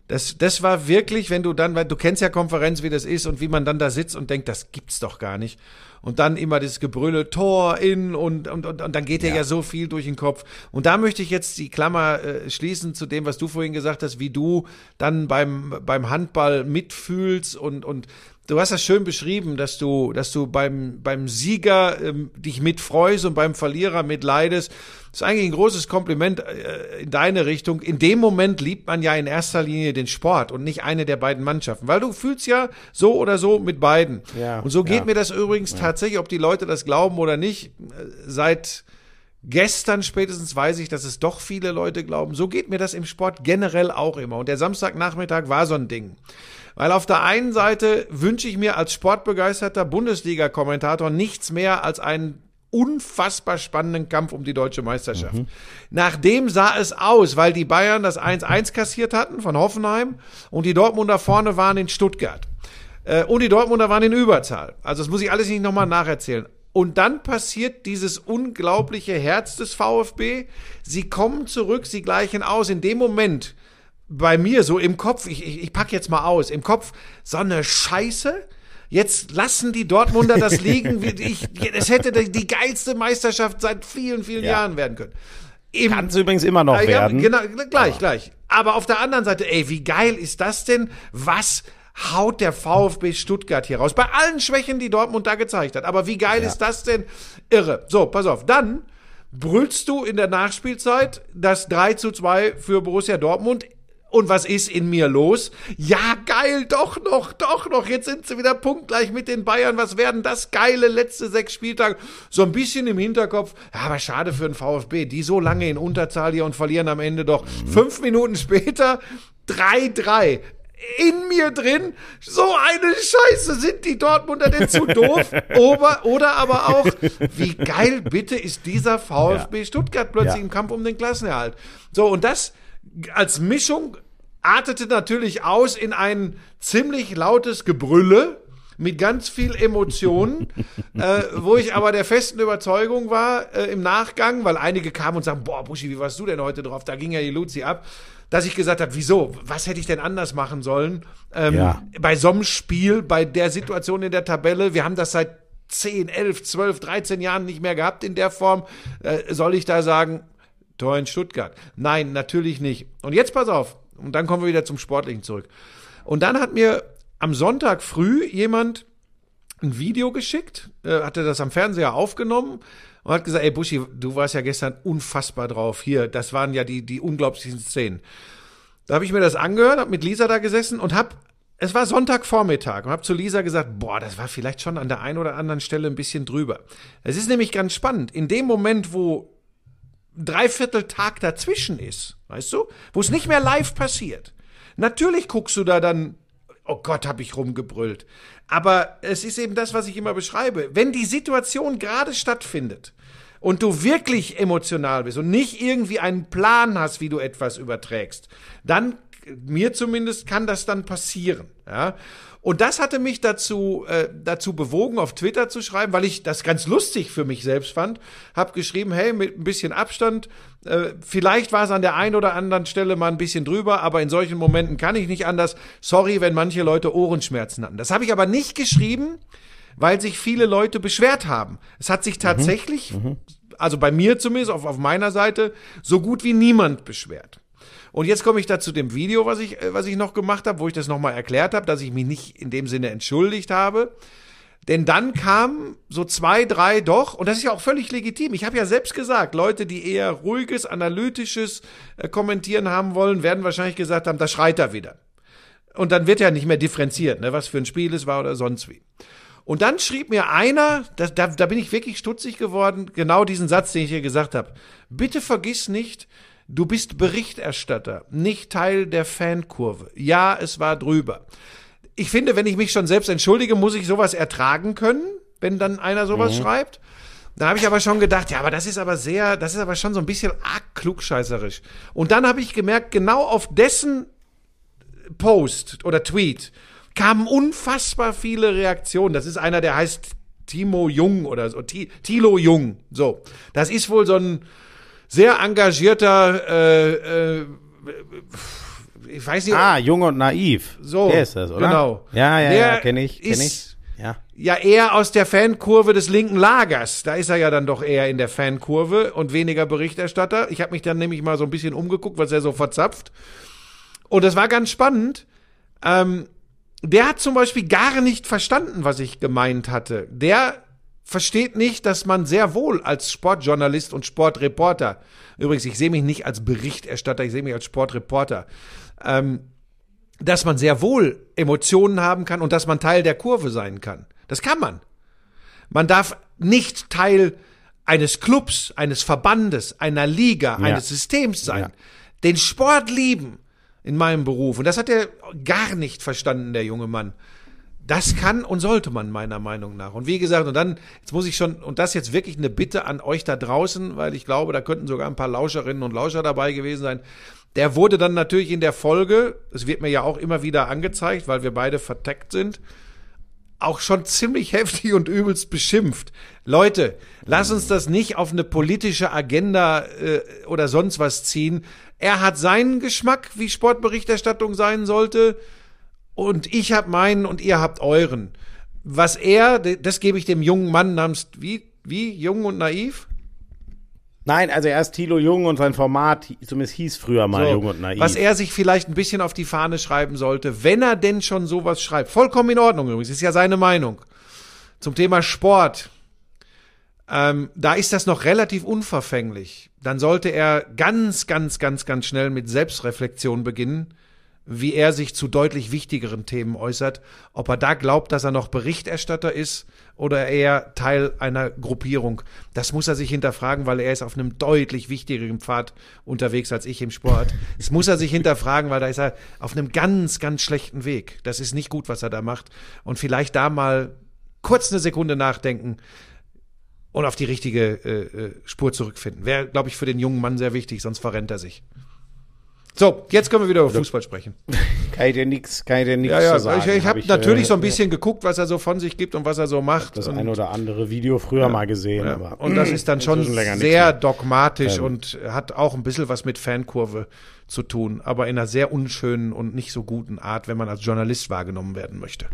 Das, das war wirklich, wenn du dann, weil du kennst ja Konferenz, wie das ist und wie man dann da sitzt und denkt, das gibt's doch gar nicht. Und dann immer das Gebrülle, Tor in und, und, und, und dann geht dir ja. so viel durch den Kopf. Und da möchte ich jetzt die Klammer äh, schließen zu dem, was du vorhin gesagt hast, wie du dann beim, beim Handball mitfühlst und, und Du hast das schön beschrieben, dass du, dass du beim, beim Sieger ähm, dich mitfreust und beim Verlierer mitleidest. Das ist eigentlich ein großes Kompliment äh, in deine Richtung. In dem Moment liebt man ja in erster Linie den Sport und nicht eine der beiden Mannschaften, weil du fühlst ja so oder so mit beiden. Ja, und so geht ja. mir das übrigens tatsächlich, ob die Leute das glauben oder nicht, äh, seit Gestern spätestens weiß ich, dass es doch viele Leute glauben. So geht mir das im Sport generell auch immer. Und der Samstagnachmittag war so ein Ding. Weil auf der einen Seite wünsche ich mir als sportbegeisterter Bundesliga-Kommentator nichts mehr als einen unfassbar spannenden Kampf um die deutsche Meisterschaft. Mhm. Nachdem sah es aus, weil die Bayern das 1-1 kassiert hatten von Hoffenheim und die Dortmunder vorne waren in Stuttgart. Äh, und die Dortmunder waren in Überzahl. Also das muss ich alles nicht nochmal nacherzählen. Und dann passiert dieses unglaubliche Herz des VfB. Sie kommen zurück, sie gleichen aus. In dem Moment, bei mir so im Kopf, ich, ich, ich pack jetzt mal aus, im Kopf, so eine Scheiße. Jetzt lassen die Dortmunder das liegen. wie Ich, es hätte die geilste Meisterschaft seit vielen, vielen Ja. Jahren werden können. Kann es übrigens immer noch ja, werden. Genau, gleich, gleich. Aber auf der anderen Seite, ey, wie geil ist das denn? Was haut der VfB Stuttgart hier raus? Bei allen Schwächen, die Dortmund da gezeigt hat. Aber wie geil ist das denn? Irre. So, pass auf. Dann brüllst du in der Nachspielzeit das 3 zu 2 für Borussia Dortmund. Und was ist in mir los? Ja, geil, doch noch, doch noch. Jetzt sind sie wieder punktgleich mit den Bayern. Was werden das geile letzte sechs Spieltage? So ein bisschen im Hinterkopf. Ja, aber schade für den VfB. Die so lange in Unterzahl hier und verlieren am Ende doch. Fünf Minuten später 3-3. In mir drin, so eine Scheiße, sind die Dortmunder denn zu doof? Oder, oder aber auch, wie geil bitte ist dieser VfB Stuttgart plötzlich Ja. im Kampf um den Klassenerhalt. So, und das als Mischung artete natürlich aus in ein ziemlich lautes Gebrülle mit ganz viel Emotionen, äh, wo ich aber der festen Überzeugung war äh, im Nachgang, weil einige kamen und sagten, boah, Buschi, wie warst du denn heute drauf? Da ging ja die Luzi ab. Dass ich gesagt habe, wieso? Was hätte ich denn anders machen sollen? Ähm, Ja. Bei so einem Spiel, bei der Situation in der Tabelle, wir haben das seit 10, 11, 12, 13 Jahren nicht mehr gehabt in der Form. Äh, soll ich da sagen, Tor in Stuttgart? Nein, natürlich nicht. Und jetzt pass auf. Und dann kommen wir wieder zum Sportlichen zurück. Und dann hat mir am Sonntag früh jemand ein Video geschickt, äh, hatte das am Fernseher aufgenommen und hat gesagt, ey Buschi, du warst ja gestern unfassbar drauf. Hier, das waren ja die, die unglaublichsten Szenen. Da habe ich mir das angehört, habe mit Lisa da gesessen und habe, es war Sonntagvormittag und habe zu Lisa gesagt, boah, das war vielleicht schon an der einen oder anderen Stelle ein bisschen drüber. Es ist nämlich ganz spannend. In dem Moment, wo Dreivierteltag dazwischen ist, weißt du, wo es nicht mehr live passiert. Natürlich guckst du da dann, oh Gott, hab ich rumgebrüllt. Aber es ist eben das, was ich immer beschreibe. Wenn die Situation gerade stattfindet und du wirklich emotional bist und nicht irgendwie einen Plan hast, wie du etwas überträgst, dann, mir zumindest, kann das dann passieren. Ja? Und das hatte mich dazu, äh, dazu bewogen, auf Twitter zu schreiben, weil ich das ganz lustig für mich selbst fand. Hab geschrieben, hey, mit ein bisschen Abstand, äh, vielleicht war es an der einen oder anderen Stelle mal ein bisschen drüber, aber in solchen Momenten kann ich nicht anders. Sorry, wenn manche Leute Ohrenschmerzen hatten. Das habe ich aber nicht geschrieben, weil sich viele Leute beschwert haben. Es hat sich tatsächlich, also bei mir zumindest, auf, auf meiner Seite, so gut wie niemand beschwert. Und jetzt komme ich da zu dem Video, was ich, äh, was ich noch gemacht habe, wo ich das nochmal erklärt habe, dass ich mich nicht in dem Sinne entschuldigt habe. Denn dann kamen so zwei, drei doch, und das ist ja auch völlig legitim. Ich habe ja selbst gesagt, Leute, die eher ruhiges, analytisches äh, Kommentieren haben wollen, werden wahrscheinlich gesagt haben, da schreit er wieder. Und dann wird ja nicht mehr differenziert, ne, was für ein Spiel es war oder sonst wie. Und dann schrieb mir einer, da, da, da bin ich wirklich stutzig geworden, genau diesen Satz, den ich hier gesagt habe. Bitte vergiss nicht, du bist Berichterstatter, nicht Teil der Fankurve. Ja, es war drüber. Ich finde, wenn ich mich schon selbst entschuldige, muss ich sowas ertragen können, wenn dann einer sowas schreibt. Da habe ich aber schon gedacht, ja, aber das ist aber sehr, das ist aber schon so ein bisschen arg klugscheißerisch. Und dann habe ich gemerkt, genau auf dessen Post oder Tweet kamen unfassbar viele Reaktionen. Das ist einer, der heißt Timo Jung oder so, Ti- Tilo Jung. So, das ist wohl so ein sehr engagierter, äh, äh, ich weiß nicht, Ah, jung und naiv. So, Der ist das, oder? genau. Ja, ja, Der ja, kenne ich, kenne ich. Ja. ja eher aus der Fankurve des linken Lagers. Da ist er ja dann doch eher in der Fankurve und weniger Berichterstatter. Ich habe mich dann nämlich mal so ein bisschen umgeguckt, was er so verzapft. Und das war ganz spannend. Ähm, der hat zum Beispiel gar nicht verstanden, was ich gemeint hatte. Der versteht nicht, dass man sehr wohl als Sportjournalist und Sportreporter, übrigens, ich sehe mich nicht als Berichterstatter, ich sehe mich als Sportreporter, ähm, dass man sehr wohl Emotionen haben kann und dass man Teil der Kurve sein kann. Das kann man. Man darf nicht Teil eines Clubs, eines Verbandes, einer Liga, eines Systems sein. Ja. Den Sport lieben in meinem Beruf. Und das hat er gar nicht verstanden, der junge Mann. Das kann und sollte man meiner Meinung nach. Und wie gesagt, und dann, jetzt muss ich schon, und das jetzt wirklich eine Bitte an euch da draußen, weil ich glaube, da könnten sogar ein paar Lauscherinnen und Lauscher dabei gewesen sein. Der wurde dann natürlich in der Folge, es wird mir ja auch immer wieder angezeigt, weil wir beide verteckt sind, auch schon ziemlich heftig und übelst beschimpft. Leute, lass uns das nicht auf eine politische Agenda äh, oder sonst was ziehen. Er hat seinen Geschmack, wie Sportberichterstattung sein sollte, und ich habe meinen und ihr habt euren. Was er, das gebe ich dem jungen Mann namens wie wie jung und naiv. Nein, also er ist Thilo Jung und sein Format, zumindest hieß früher mal So, Jung und Naiv. Was er sich vielleicht ein bisschen auf die Fahne schreiben sollte, wenn er denn schon sowas schreibt. Vollkommen in Ordnung übrigens, ist ja seine Meinung. Zum Thema Sport. Ähm, da ist das noch relativ unverfänglich. Dann sollte er ganz, ganz, ganz, ganz schnell mit Selbstreflexion beginnen, wie er sich zu deutlich wichtigeren Themen äußert. Ob er da glaubt, dass er noch Berichterstatter ist oder eher Teil einer Gruppierung. Das muss er sich hinterfragen, weil er ist auf einem deutlich wichtigeren Pfad unterwegs als ich im Sport. Das muss er sich hinterfragen, weil da ist er auf einem ganz, ganz schlechten Weg. Das ist nicht gut, was er da macht. Und vielleicht da mal kurz eine Sekunde nachdenken und auf die richtige äh, äh, Spur zurückfinden. Wäre, glaube ich, für den jungen Mann sehr wichtig, sonst verrennt er sich. So, jetzt können wir wieder über Fußball sprechen. kann ich dir nix, kann ich dir nix Ja, ja, zu sagen. ich, ich habe Hab natürlich äh, so ein bisschen geguckt, was er so von sich gibt und was er so macht. das ein oder andere Video früher mal gesehen. ja, aber und das ist dann schon nichts sehr dogmatisch Ähm. und hat auch ein bisschen was mit Fankurve zu tun, aber in einer sehr unschönen und nicht so guten Art, wenn man als Journalist wahrgenommen werden möchte.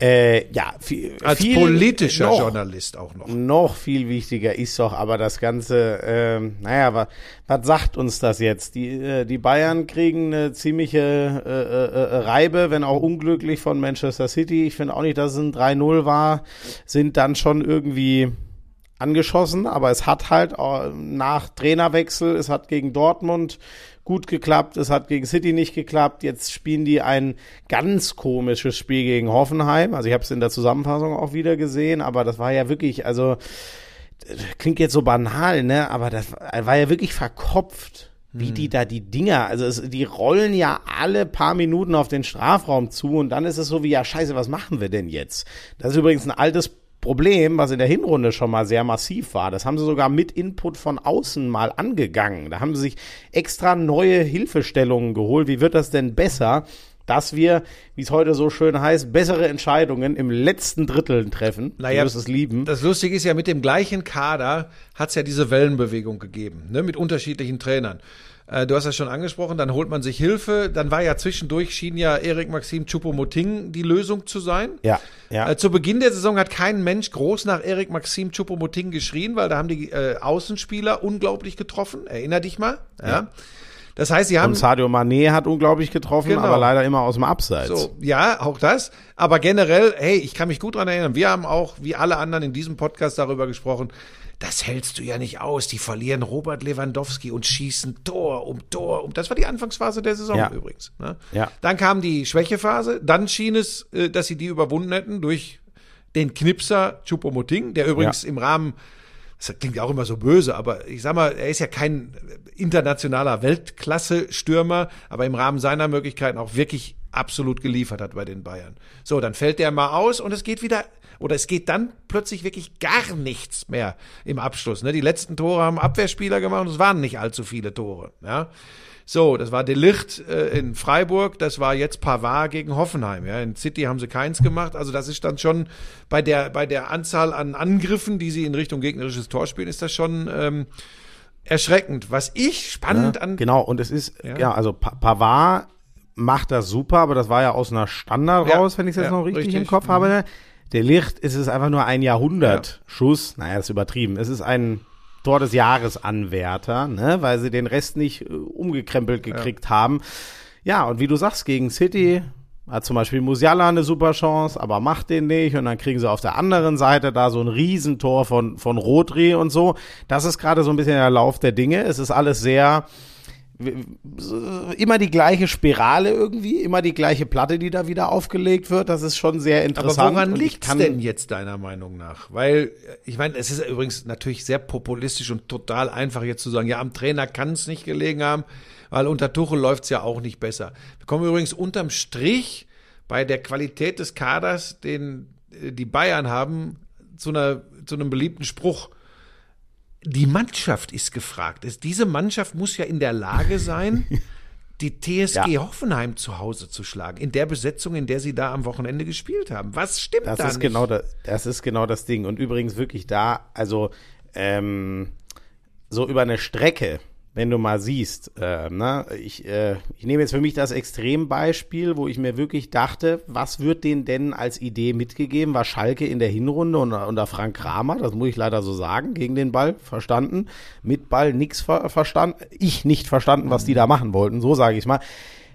Äh, ja, viel, Als viel politischer noch, Journalist auch noch. Noch viel wichtiger ist doch aber das Ganze, ähm, naja, was, was sagt uns das jetzt? Die, äh, die Bayern kriegen eine ziemliche äh, äh, äh, Reibe, wenn auch unglücklich von Manchester City. Ich finde auch nicht, dass es ein 3-0 war, sind dann schon irgendwie angeschossen, aber es hat halt auch nach Trainerwechsel, es hat gegen Dortmund gut geklappt, es hat gegen City nicht geklappt. Jetzt spielen die ein ganz komisches Spiel gegen Hoffenheim. Also ich habe es in der Zusammenfassung auch wieder gesehen, aber das war ja wirklich, also klingt jetzt so banal, ne? Aber das war ja wirklich verkopft. Wie die da die Dinger, also es, die rollen ja alle paar Minuten auf den Strafraum zu und dann ist es so wie, ja scheiße, was machen wir denn jetzt? Das ist übrigens ein altes Problem, was in der Hinrunde schon mal sehr massiv war. Das haben sie sogar mit Input von außen mal angegangen. Da haben sie sich extra neue Hilfestellungen geholt. Wie wird das denn besser? dass wir, wie es heute so schön heißt, bessere Entscheidungen im letzten Drittel treffen. Naja, du wirst es lieben. Das Lustige ist ja, mit dem gleichen Kader hat es ja diese Wellenbewegung gegeben, ne, mit unterschiedlichen Trainern. Äh, du hast das schon angesprochen, dann holt man sich Hilfe. Dann war ja zwischendurch, schien ja Erik Maxim Choupo-Moting die Lösung zu sein. Ja, ja. Äh, zu Beginn der Saison hat kein Mensch groß nach Erik Maxim Choupo-Moting geschrien, weil da haben die äh, Außenspieler unglaublich getroffen. Erinner dich mal. Ja. Ja. Das heißt, sie haben Und Sadio Mané hat unglaublich getroffen, Genau. aber leider immer aus dem Abseits. So, ja, auch das. Aber generell, hey, ich kann mich gut dran erinnern. Wir haben auch, wie alle anderen in diesem Podcast darüber gesprochen. Das hältst du ja nicht aus. Die verlieren Robert Lewandowski und schießen Tor um Tor um. Das war die Anfangsphase der Saison Ja. übrigens. Ne? Ja. Dann kam die Schwächephase. Dann schien es, äh, dass sie die überwunden hätten durch den Knipser Choupo-Moting, der übrigens im Rahmen das klingt ja auch immer so böse, aber ich sag mal, er ist ja kein internationaler Weltklasse-Stürmer, aber im Rahmen seiner Möglichkeiten auch wirklich absolut geliefert hat bei den Bayern. So, dann fällt der mal aus und es geht wieder, oder es geht dann plötzlich wirklich gar nichts mehr im Abschluss. Ne? Die letzten Tore haben Abwehrspieler gemacht und es waren nicht allzu viele Tore. Ja? So, das war Delicht äh, in Freiburg, das war jetzt Pavard gegen Hoffenheim. Ja? In City haben sie keins gemacht. Also das ist dann schon bei der, bei der Anzahl an Angriffen, die sie in Richtung gegnerisches Tor spielen, ist das schon ähm, erschreckend. Was ich spannend an Genau, und es ist, Ja. ja, also Pa- Pavard macht das super, aber das war ja aus einer Standard Ja, raus, wenn ich es jetzt ja, noch richtig, richtig. Mhm. im Kopf habe. Der Licht ist es einfach nur ein Jahrhundert-Schuss. Naja, das ist übertrieben. Es ist ein Tor des Jahres Anwärter, ne, weil sie den Rest nicht äh, umgekrempelt gekriegt haben. Ja, und wie du sagst, gegen City hat zum Beispiel Musiala eine super Chance, aber macht den nicht. Und dann kriegen sie auf der anderen Seite da so ein Riesentor von, von Rodri und so. Das ist gerade so ein bisschen der Lauf der Dinge. Es ist alles sehr, immer die gleiche Spirale irgendwie, immer die gleiche Platte, die da wieder aufgelegt wird. Das ist schon sehr Aber interessant. woran Und ich liegt denn jetzt deiner Meinung nach? Weil, äh, ich meine, es ist übrigens natürlich sehr populistisch und total einfach jetzt zu sagen, ja, am Trainer kann es nicht gelegen haben, weil unter Tuchel läuft es ja auch nicht besser. Wir kommen übrigens unterm Strich bei der Qualität des Kaders, den äh, die Bayern haben, zu, einer, zu einem beliebten Spruch. Die Mannschaft ist gefragt. Es- Diese Mannschaft muss ja in der Lage sein, die TSG Ja. Hoffenheim zu Hause zu schlagen. In der Besetzung, in der sie da am Wochenende gespielt haben. Was stimmt Das da ist nicht? genau das, das ist genau das Ding. Und übrigens wirklich da, also ähm, so über eine Strecke, wenn du mal siehst, äh, ne, ich, äh, ich nehme jetzt für mich das Extrembeispiel, wo ich mir wirklich dachte, was wird denen denn als Idee mitgegeben? War Schalke in der Hinrunde unter, unter Frank Kramer, das muss ich leider so sagen, gegen den Ball verstanden, mit Ball nix ver verstanden, ich nicht verstanden, was die da machen wollten, so sage ich mal.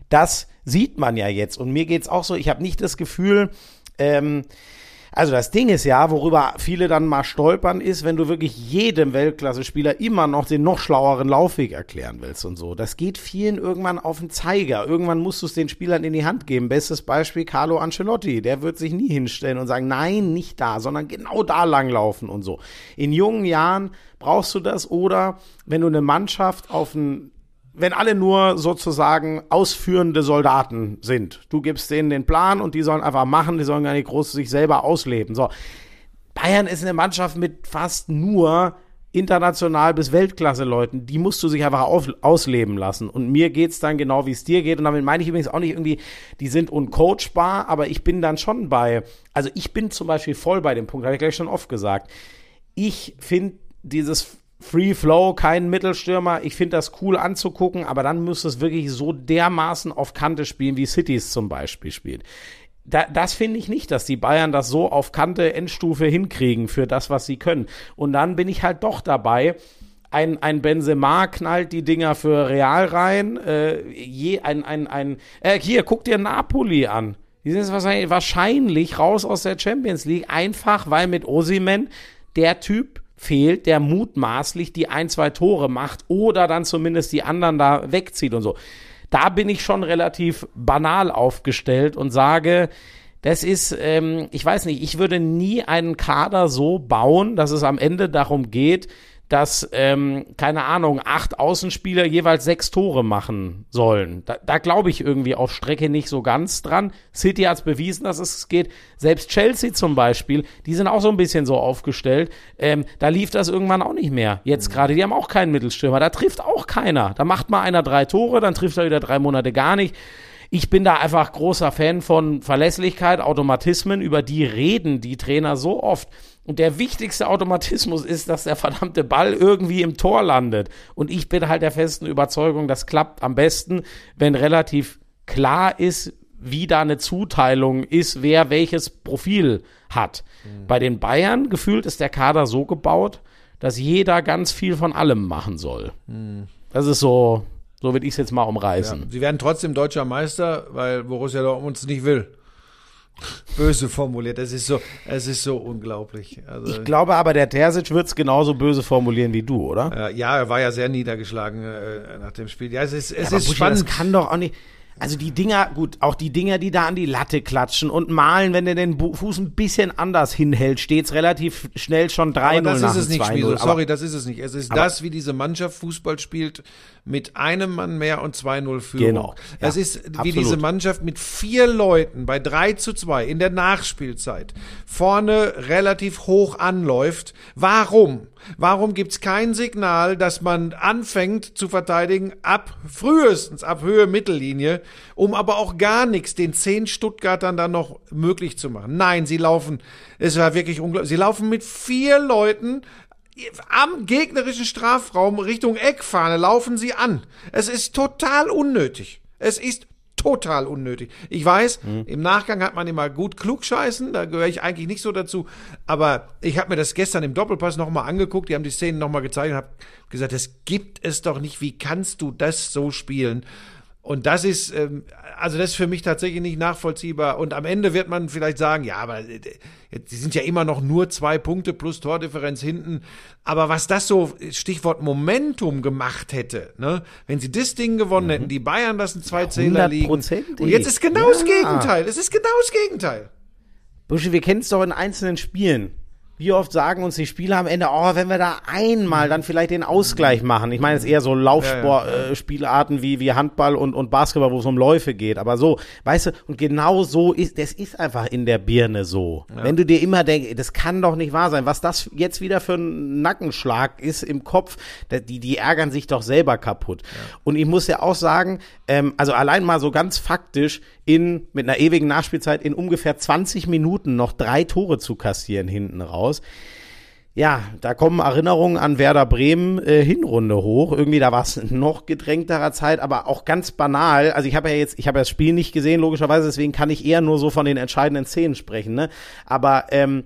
Das sieht man ja jetzt und mir geht's auch so, ich habe nicht das Gefühl, ähm, also das Ding ist ja, worüber viele dann mal stolpern, ist, wenn du wirklich jedem Weltklasse-Spieler immer noch den noch schlaueren Laufweg erklären willst und so. Das geht vielen irgendwann auf den Zeiger. Irgendwann musst du es den Spielern in die Hand geben. Bestes Beispiel Carlo Ancelotti. Der wird sich nie hinstellen und sagen, nein, nicht da, sondern genau da langlaufen und so. In jungen Jahren brauchst du das oder wenn du eine Mannschaft auf ein wenn alle nur sozusagen ausführende Soldaten sind. Du gibst denen den Plan und die sollen einfach machen, die sollen gar nicht groß sich selber ausleben. So. Bayern ist eine Mannschaft mit fast nur international bis Weltklasse Leuten, die musst du sich einfach auf, ausleben lassen. Und mir geht's dann genau, wie es dir geht. Und damit meine ich übrigens auch nicht irgendwie, die sind uncoachbar, aber ich bin dann schon bei, also ich bin zum Beispiel voll bei dem Punkt, habe ich gleich schon oft gesagt. Ich finde dieses Free Flow, kein Mittelstürmer. Ich finde das cool anzugucken, aber dann müsste es wirklich so dermaßen auf Kante spielen, wie Cities zum Beispiel spielt. Da, das finde ich nicht, dass die Bayern das so auf Kante Endstufe hinkriegen für das, was sie können. Und dann bin ich halt doch dabei. Ein, ein Benzema knallt die Dinger für Real rein. Äh, je, ein, ein, ein, äh, hier, guck dir Napoli an. Die sind wahrscheinlich, wahrscheinlich raus aus der Champions League, einfach weil mit Osimen der Typ fehlt, der mutmaßlich die ein, zwei Tore macht oder dann zumindest die anderen da wegzieht und so. Da bin ich schon relativ banal aufgestellt und sage, das ist, ähm, ich weiß nicht, ich würde nie einen Kader so bauen, dass es am Ende darum geht, dass, ähm, keine Ahnung, acht Außenspieler jeweils sechs Tore machen sollen. Da, da glaube ich irgendwie auf Strecke nicht so ganz dran. City hat es bewiesen, dass es geht. Selbst Chelsea zum Beispiel, die sind auch so ein bisschen so aufgestellt. Ähm, da lief das irgendwann auch nicht mehr. Jetzt gerade, die haben auch keinen Mittelstürmer. Da trifft auch keiner. Da macht mal einer drei Tore, dann trifft er wieder drei Monate gar nicht. Ich bin da einfach großer Fan von Verlässlichkeit, Automatismen, über die reden die Trainer so oft. Und der wichtigste Automatismus ist, dass der verdammte Ball irgendwie im Tor landet. Und ich bin halt der festen Überzeugung, das klappt am besten, wenn relativ klar ist, wie da eine Zuteilung ist, wer welches Profil hat. Bei den Bayern gefühlt ist der Kader so gebaut, dass jeder ganz viel von allem machen soll. Das ist so, so würde ich es jetzt mal umreißen. Sie werden trotzdem deutscher Meister, weil Borussia Dortmund es nicht will. Böse formuliert. Das ist so, es ist so unglaublich. Also, Ich glaube aber, der Terzic wird es genauso böse formulieren wie du, oder? äh, ja, er war ja sehr niedergeschlagen äh, nach dem Spiel. Ja, es ist, es Aber ist Buschi, spannend. Das kann doch auch nicht. Also die Dinger, gut, auch die Dinger, die da an die Latte klatschen und malen, wenn der den Fuß ein bisschen anders hinhält, steht's relativ schnell schon 3-0 Aber das ist es nicht, 2-0. Schmieso. Aber- Sorry, das ist es nicht. Es ist das, wie diese Mannschaft Fußball spielt, mit einem Mann mehr und 2-0 Führung. Genau, ja, es ist, wie absolut. diese Mannschaft mit vier Leuten bei 3 zu 2 in der Nachspielzeit vorne relativ hoch anläuft. Warum? Warum gibt's kein Signal, dass man anfängt zu verteidigen ab frühestens ab Höhe Mittellinie, um aber auch gar nichts den zehn Stuttgartern dann noch möglich zu machen? Nein, sie laufen, es war wirklich unglaublich, sie laufen mit vier Leuten am gegnerischen Strafraum Richtung Eckfahne laufen sie an. Es ist total unnötig. Es ist total unnötig. Ich weiß, im Nachgang hat man immer gut klugscheißen, da gehöre ich eigentlich nicht so dazu, aber ich habe mir das gestern im Doppelpass nochmal angeguckt, die haben die Szenen nochmal gezeigt und habe gesagt, das gibt es doch nicht, wie kannst du das so spielen? Und das ist, ähm, also das ist für mich tatsächlich nicht nachvollziehbar. Und am Ende wird man vielleicht sagen, ja, aber äh, sie sind ja immer noch nur zwei Punkte plus Tordifferenz hinten. Aber was das so, Stichwort Momentum gemacht hätte, ne? wenn sie das Ding gewonnen hätten, die Bayern lassen zwei Zähler liegen. Und jetzt ist genau das Ja. Gegenteil. Es ist genau das Gegenteil. Buschi, wir kennen es doch in einzelnen Spielen. Wie oft sagen uns die Spieler am Ende, oh, wenn wir da einmal dann vielleicht den Ausgleich machen. Ich meine jetzt eher so Laufsport-Spielarten äh, Spielarten wie, wie Handball und, und Basketball, wo es um Läufe geht. Aber so, weißt du, und genau so ist, das ist einfach in der Birne so. Wenn du dir immer denkst, das kann doch nicht wahr sein, was das jetzt wieder für ein Nackenschlag ist im Kopf, die, die ärgern sich doch selber kaputt. Und ich muss ja auch sagen, ähm, also allein mal so ganz faktisch, in, mit einer ewigen Nachspielzeit in ungefähr 20 Minuten noch drei Tore zu kassieren hinten raus. Ja, da kommen Erinnerungen an Werder Bremen äh, Hinrunde hoch. Irgendwie da war es noch gedrängterer Zeit, aber auch ganz banal. Also ich habe ja jetzt, ich habe ja das Spiel nicht gesehen, logischerweise, deswegen kann ich eher nur so von den entscheidenden Szenen sprechen. Ne? Aber ähm,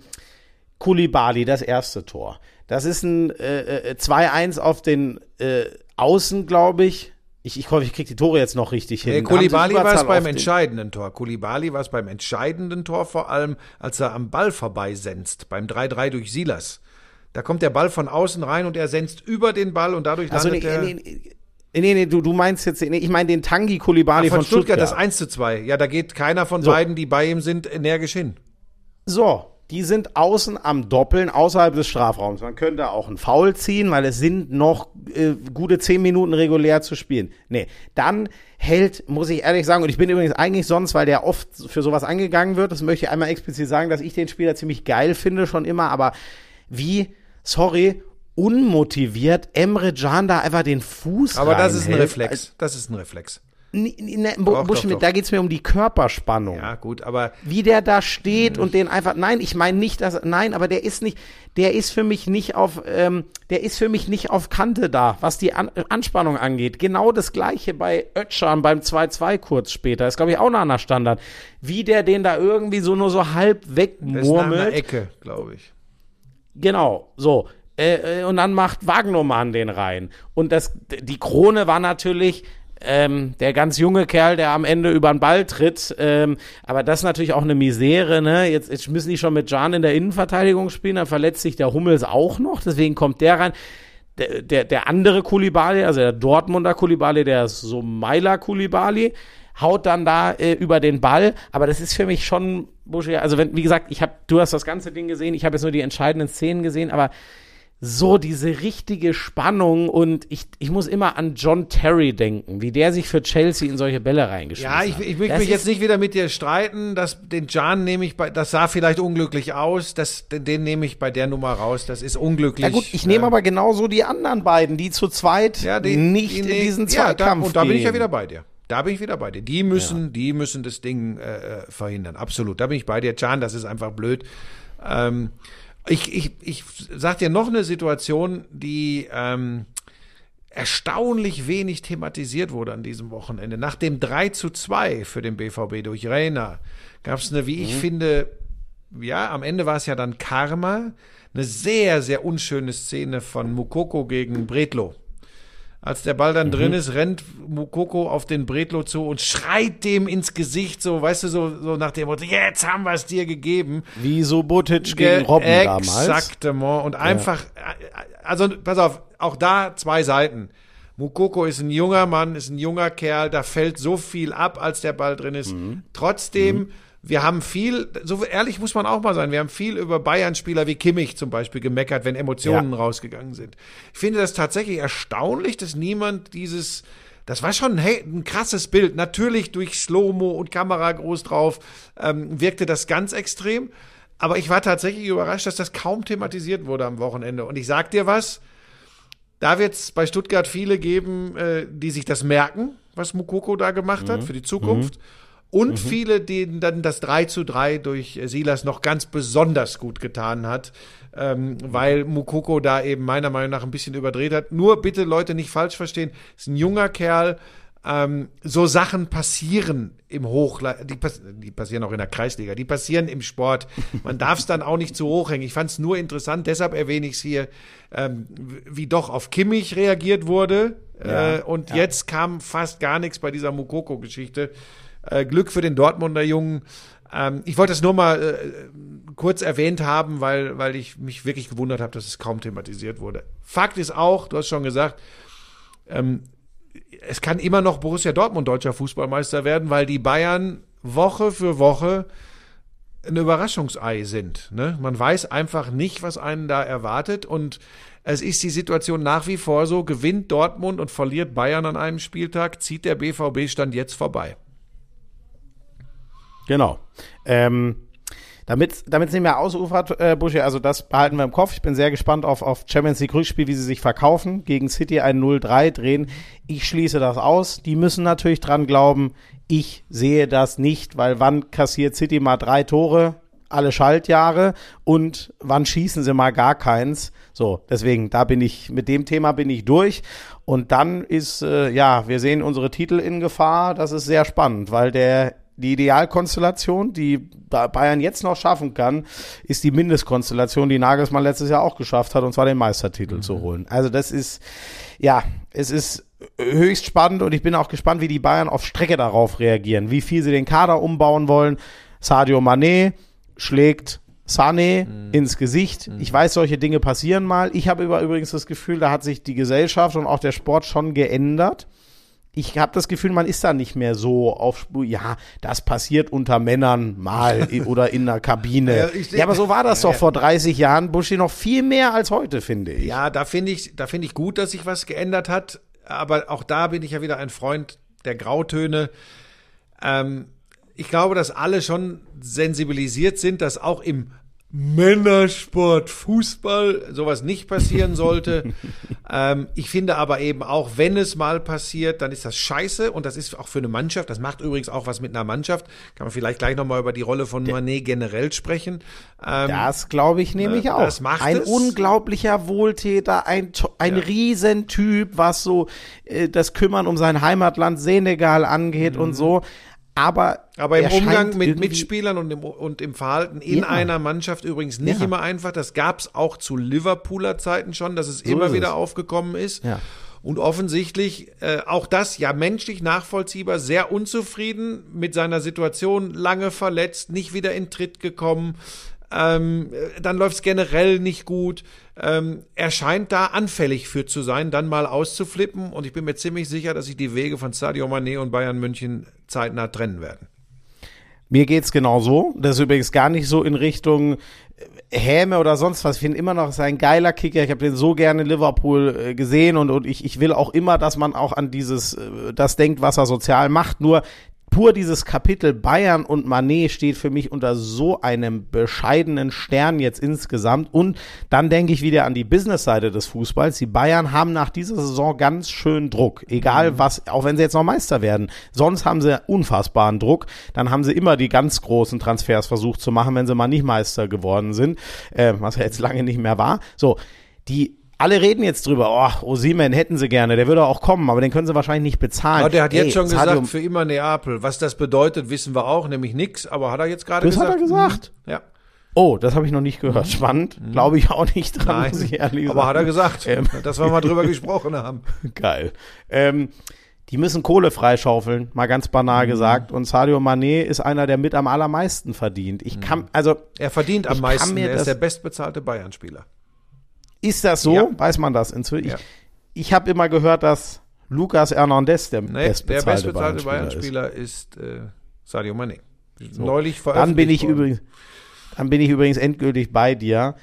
Kulibali, das erste Tor. Das ist ein äh, äh, 2-1 auf den äh, Außen, glaube ich. Ich, ich hoffe, ich kriege die Tore jetzt noch richtig hin. Nee, Kulibali war es beim entscheidenden Tor. Kulibali war es beim entscheidenden Tor vor allem, als er am Ball vorbeisenzt, beim 3-3 durch Silas. Da kommt der Ball von außen rein und er senzt über den Ball und dadurch Also nee, landet er nee, nee, nee, nee, du, du meinst jetzt, nee, ich meine den Tangi Kulibali von, von, Stuttgart, Stuttgart. das 1 zu 2. Ja, da geht keiner von So. beiden, die bei ihm sind, energisch hin. So, die sind außen am Doppeln außerhalb des Strafraums. Man könnte auch einen Foul ziehen, weil es sind noch äh, gute zehn Minuten regulär zu spielen. Nee, dann hält, muss ich ehrlich sagen, und ich bin übrigens eigentlich sonst, weil der oft für sowas angegangen wird, das möchte ich einmal explizit sagen, dass ich den Spieler ziemlich geil finde schon immer, aber wie, sorry, unmotiviert Emre Can da einfach den Fuß Aber das ist ein reinhält. Reflex. Das ist ein Reflex. Ne, Doch, doch, Buschmidt, doch. da geht's mir um die Körperspannung Ja, gut, aber wie der da steht und den einfach, nein, ich meine nicht, dass, nein, aber der ist nicht, der ist für mich nicht auf, ähm, der ist für mich nicht auf Kante da, was die An Anspannung angeht. Genau das gleiche bei Ötschan beim 2-2 kurz später, ist glaube ich auch nach einer Standard. Wie der den da irgendwie so nur so halb das ist nach einer wegmurmelt. Ecke, glaube ich. Genau, so. Äh, äh, und dann macht Wagnermann den rein. Und das, die Krone war natürlich ähm, der ganz junge Kerl, der am Ende über den Ball tritt. Ähm, aber das ist natürlich auch eine Misere. Ne? Jetzt, jetzt müssen die schon mit Jan in der Innenverteidigung spielen. Dann verletzt sich der Hummels auch noch. Deswegen kommt der rein. Der, der, der andere Kulibali, also der Dortmunder Kulibali, der Somaila Kulibali, haut dann da äh, über den Ball. Aber das ist für mich schon, also wenn, wie gesagt, ich habe, du hast das ganze Ding gesehen, ich habe jetzt nur die entscheidenden Szenen gesehen, aber so diese richtige Spannung und ich, ich muss immer an John Terry denken, wie der sich für Chelsea in solche Bälle reingeschmissen Ja, ich, hat. ich will Das mich jetzt nicht wieder mit dir streiten. Das, den Jan nehme ich bei, das sah vielleicht unglücklich aus. Das, den, den nehme ich bei der Nummer raus. Das ist unglücklich. Ja gut, ich nehme Äh, aber genauso die anderen beiden, die zu zweit ja, die, nicht die, in diesen ja, da, Zweikampf Und da bin ich ja gehen. wieder bei dir. Da bin ich wieder bei dir. Die müssen, die müssen das Ding äh, äh, verhindern. Absolut. Da bin ich bei dir. Can, das ist einfach blöd. Ähm, ich, ich, ich sag dir noch eine Situation, die ähm, erstaunlich wenig thematisiert wurde an diesem Wochenende. Nach dem 3 zu 2 für den BVB durch Reina gab es eine, wie Mhm. ich finde, ja, am Ende war es ja dann Karma, eine sehr, sehr unschöne Szene von Mukoko gegen Bretlo. Als der Ball dann drin ist, rennt Mukoko auf den Bretlo zu und schreit dem ins Gesicht, so, weißt du, so, so nach dem Motto, jetzt haben wir es dir gegeben. Wie Subotic gegen Ge- Robben damals. Exaktement. Und einfach, also pass auf, auch da zwei Seiten. Mukoko ist ein junger Mann, ist ein junger Kerl, da fällt so viel ab, als der Ball drin ist. Mhm. Trotzdem, wir haben viel, so ehrlich muss man auch mal sein, wir haben viel über Bayern-Spieler wie Kimmich zum Beispiel gemeckert, wenn Emotionen Ja. rausgegangen sind. Ich finde das tatsächlich erstaunlich, dass niemand dieses, das war schon hey, ein krasses Bild. Natürlich durch Slow-Mo und Kamera groß drauf ähm, wirkte das ganz extrem. Aber ich war tatsächlich überrascht, dass das kaum thematisiert wurde am Wochenende. Und ich sag dir was, da wird es bei Stuttgart viele geben, äh, die sich das merken, was Mukoko da gemacht hat für die Zukunft. Und viele, denen dann das 3 zu 3 durch äh, Silas noch ganz besonders gut getan hat, ähm, weil Mukoko da eben meiner Meinung nach ein bisschen überdreht hat. Nur bitte Leute nicht falsch verstehen, ist ein junger Kerl, ähm, so Sachen passieren im Hochleistung, die, pass die passieren auch in der Kreisliga, die passieren im Sport. Man darf es dann auch nicht zu hoch hängen. Ich fand es nur interessant, deshalb erwähne ich es hier, ähm, wie doch auf Kimmich reagiert wurde, äh, und jetzt kam fast gar nichts bei dieser Mukoko-Geschichte. Äh, Glück für den Dortmunder Jungen. Ähm, ich wollte es nur mal äh, kurz erwähnt haben, weil, weil ich mich wirklich gewundert habe, dass es kaum thematisiert wurde. Fakt ist auch, du hast schon gesagt, ähm, es kann immer noch Borussia Dortmund deutscher Fußballmeister werden, weil die Bayern Woche für Woche ein Überraschungsei sind. Ne? Man weiß einfach nicht, was einen da erwartet und es ist die Situation nach wie vor so, gewinnt Dortmund und verliert Bayern an einem Spieltag, zieht der BVB Stand jetzt vorbei. Genau. Ähm, damit damit es nicht mehr ausufert, äh, Buschi, also das behalten wir im Kopf. Ich bin sehr gespannt auf, auf Champions League Rückspiel, wie sie sich verkaufen. Gegen City ein 0-3 drehen. Ich schließe das aus. Die müssen natürlich dran glauben. Ich sehe das nicht, weil wann kassiert City mal drei Tore? Alle Schaltjahre und wann schießen sie mal gar keins? So, deswegen, da bin ich, mit dem Thema bin ich durch. Und dann ist, äh, ja, wir sehen unsere Titel in Gefahr. Das ist sehr spannend, weil der die Idealkonstellation, die Bayern jetzt noch schaffen kann, ist die Mindestkonstellation, die Nagelsmann letztes Jahr auch geschafft hat, und zwar den Meistertitel mhm. zu holen. Also das ist, ja, es ist höchst spannend und ich bin auch gespannt, wie die Bayern auf Strecke darauf reagieren, wie viel sie den Kader umbauen wollen. Sadio Mané schlägt Sané mhm. ins Gesicht. Mhm. Ich weiß, solche Dinge passieren mal. Ich habe übrigens das Gefühl, da hat sich die Gesellschaft und auch der Sport schon geändert ich habe das Gefühl, man ist da nicht mehr so auf Spur. Ja, das passiert unter Männern mal oder in der Kabine. Ja, ich, ja aber so war das ja, doch vor 30 Jahren, Buschi, noch viel mehr als heute, finde ich. Ja, da finde ich, da finde ich gut, dass sich was geändert hat. Aber auch da bin ich ja wieder ein Freund der Grautöne. Ähm, ich glaube, dass alle schon sensibilisiert sind, dass auch im Männersport, Fußball, sowas nicht passieren sollte. ähm, ich finde aber eben auch, wenn es mal passiert, dann ist das scheiße und das ist auch für eine Mannschaft. Das macht übrigens auch was mit einer Mannschaft. Kann man vielleicht gleich nochmal über die Rolle von Manet generell sprechen. Ähm, das glaube ich nämlich auch. Das macht ein es. unglaublicher Wohltäter, ein, ein ja. Riesentyp, was so äh, das Kümmern um sein Heimatland Senegal angeht mhm. und so. Aber, aber im Umgang mit Mitspielern und im, und im Verhalten in ja. einer Mannschaft übrigens nicht ja. immer einfach. Das gab es auch zu Liverpooler Zeiten schon, dass es so immer wieder es. aufgekommen ist. Ja. Und offensichtlich äh, auch das ja menschlich nachvollziehbar, sehr unzufrieden mit seiner Situation, lange verletzt, nicht wieder in Tritt gekommen. Ähm, dann läuft es generell nicht gut. Ähm, er scheint da anfällig für zu sein, dann mal auszuflippen. Und ich bin mir ziemlich sicher, dass sich die Wege von Sadio Mané und Bayern München zeitnah trennen werden. Mir geht's genau so. Das ist übrigens gar nicht so in Richtung äh, Häme oder sonst was. Ich finde immer noch, es ist ein geiler Kicker. Ich habe den so gerne in Liverpool äh, gesehen und, und ich, ich will auch immer, dass man auch an dieses, äh, das denkt, was er sozial macht. Nur pur dieses Kapitel Bayern und Manet steht für mich unter so einem bescheidenen Stern jetzt insgesamt. Und dann denke ich wieder an die Business-Seite des Fußballs. Die Bayern haben nach dieser Saison ganz schön Druck. Egal mhm. was, auch wenn sie jetzt noch Meister werden. Sonst haben sie unfassbaren Druck. Dann haben sie immer die ganz großen Transfers versucht zu machen, wenn sie mal nicht Meister geworden sind. Äh, was ja jetzt lange nicht mehr war. So, die alle reden jetzt drüber, oh, Osimen hätten sie gerne, der würde auch kommen, aber den können sie wahrscheinlich nicht bezahlen. Aber der hat jetzt Ey, schon gesagt, um für immer Neapel. Was das bedeutet, wissen wir auch, nämlich nix, aber hat er jetzt gerade gesagt. Das hat er gesagt. Mhm. Ja. Oh, das habe ich noch nicht gehört. Spannend. Mhm. Glaube ich auch nicht dran, Nein, muss ich ehrlich sagen. Aber hat er gesagt, ähm, dass wir mal drüber gesprochen haben. Geil. Ähm, die müssen Kohle freischaufeln, mal ganz banal mhm. gesagt. Und Sadio Mané ist einer, der mit am allermeisten verdient. Ich kann, mhm. also. Er verdient am meisten. Er ist der bestbezahlte Bayern-Spieler. Ist das so? Ja. Weiß man das inzwischen? Ja. Ich, ich habe immer gehört, dass Lucas Hernandez der nee, bestbezahlte, der bestbezahlte Bayern-Spieler ist, äh, Sadio Mane. So. Neulich veröffentlicht Dann bin ich worden. übrigens, dann bin ich übrigens endgültig bei dir.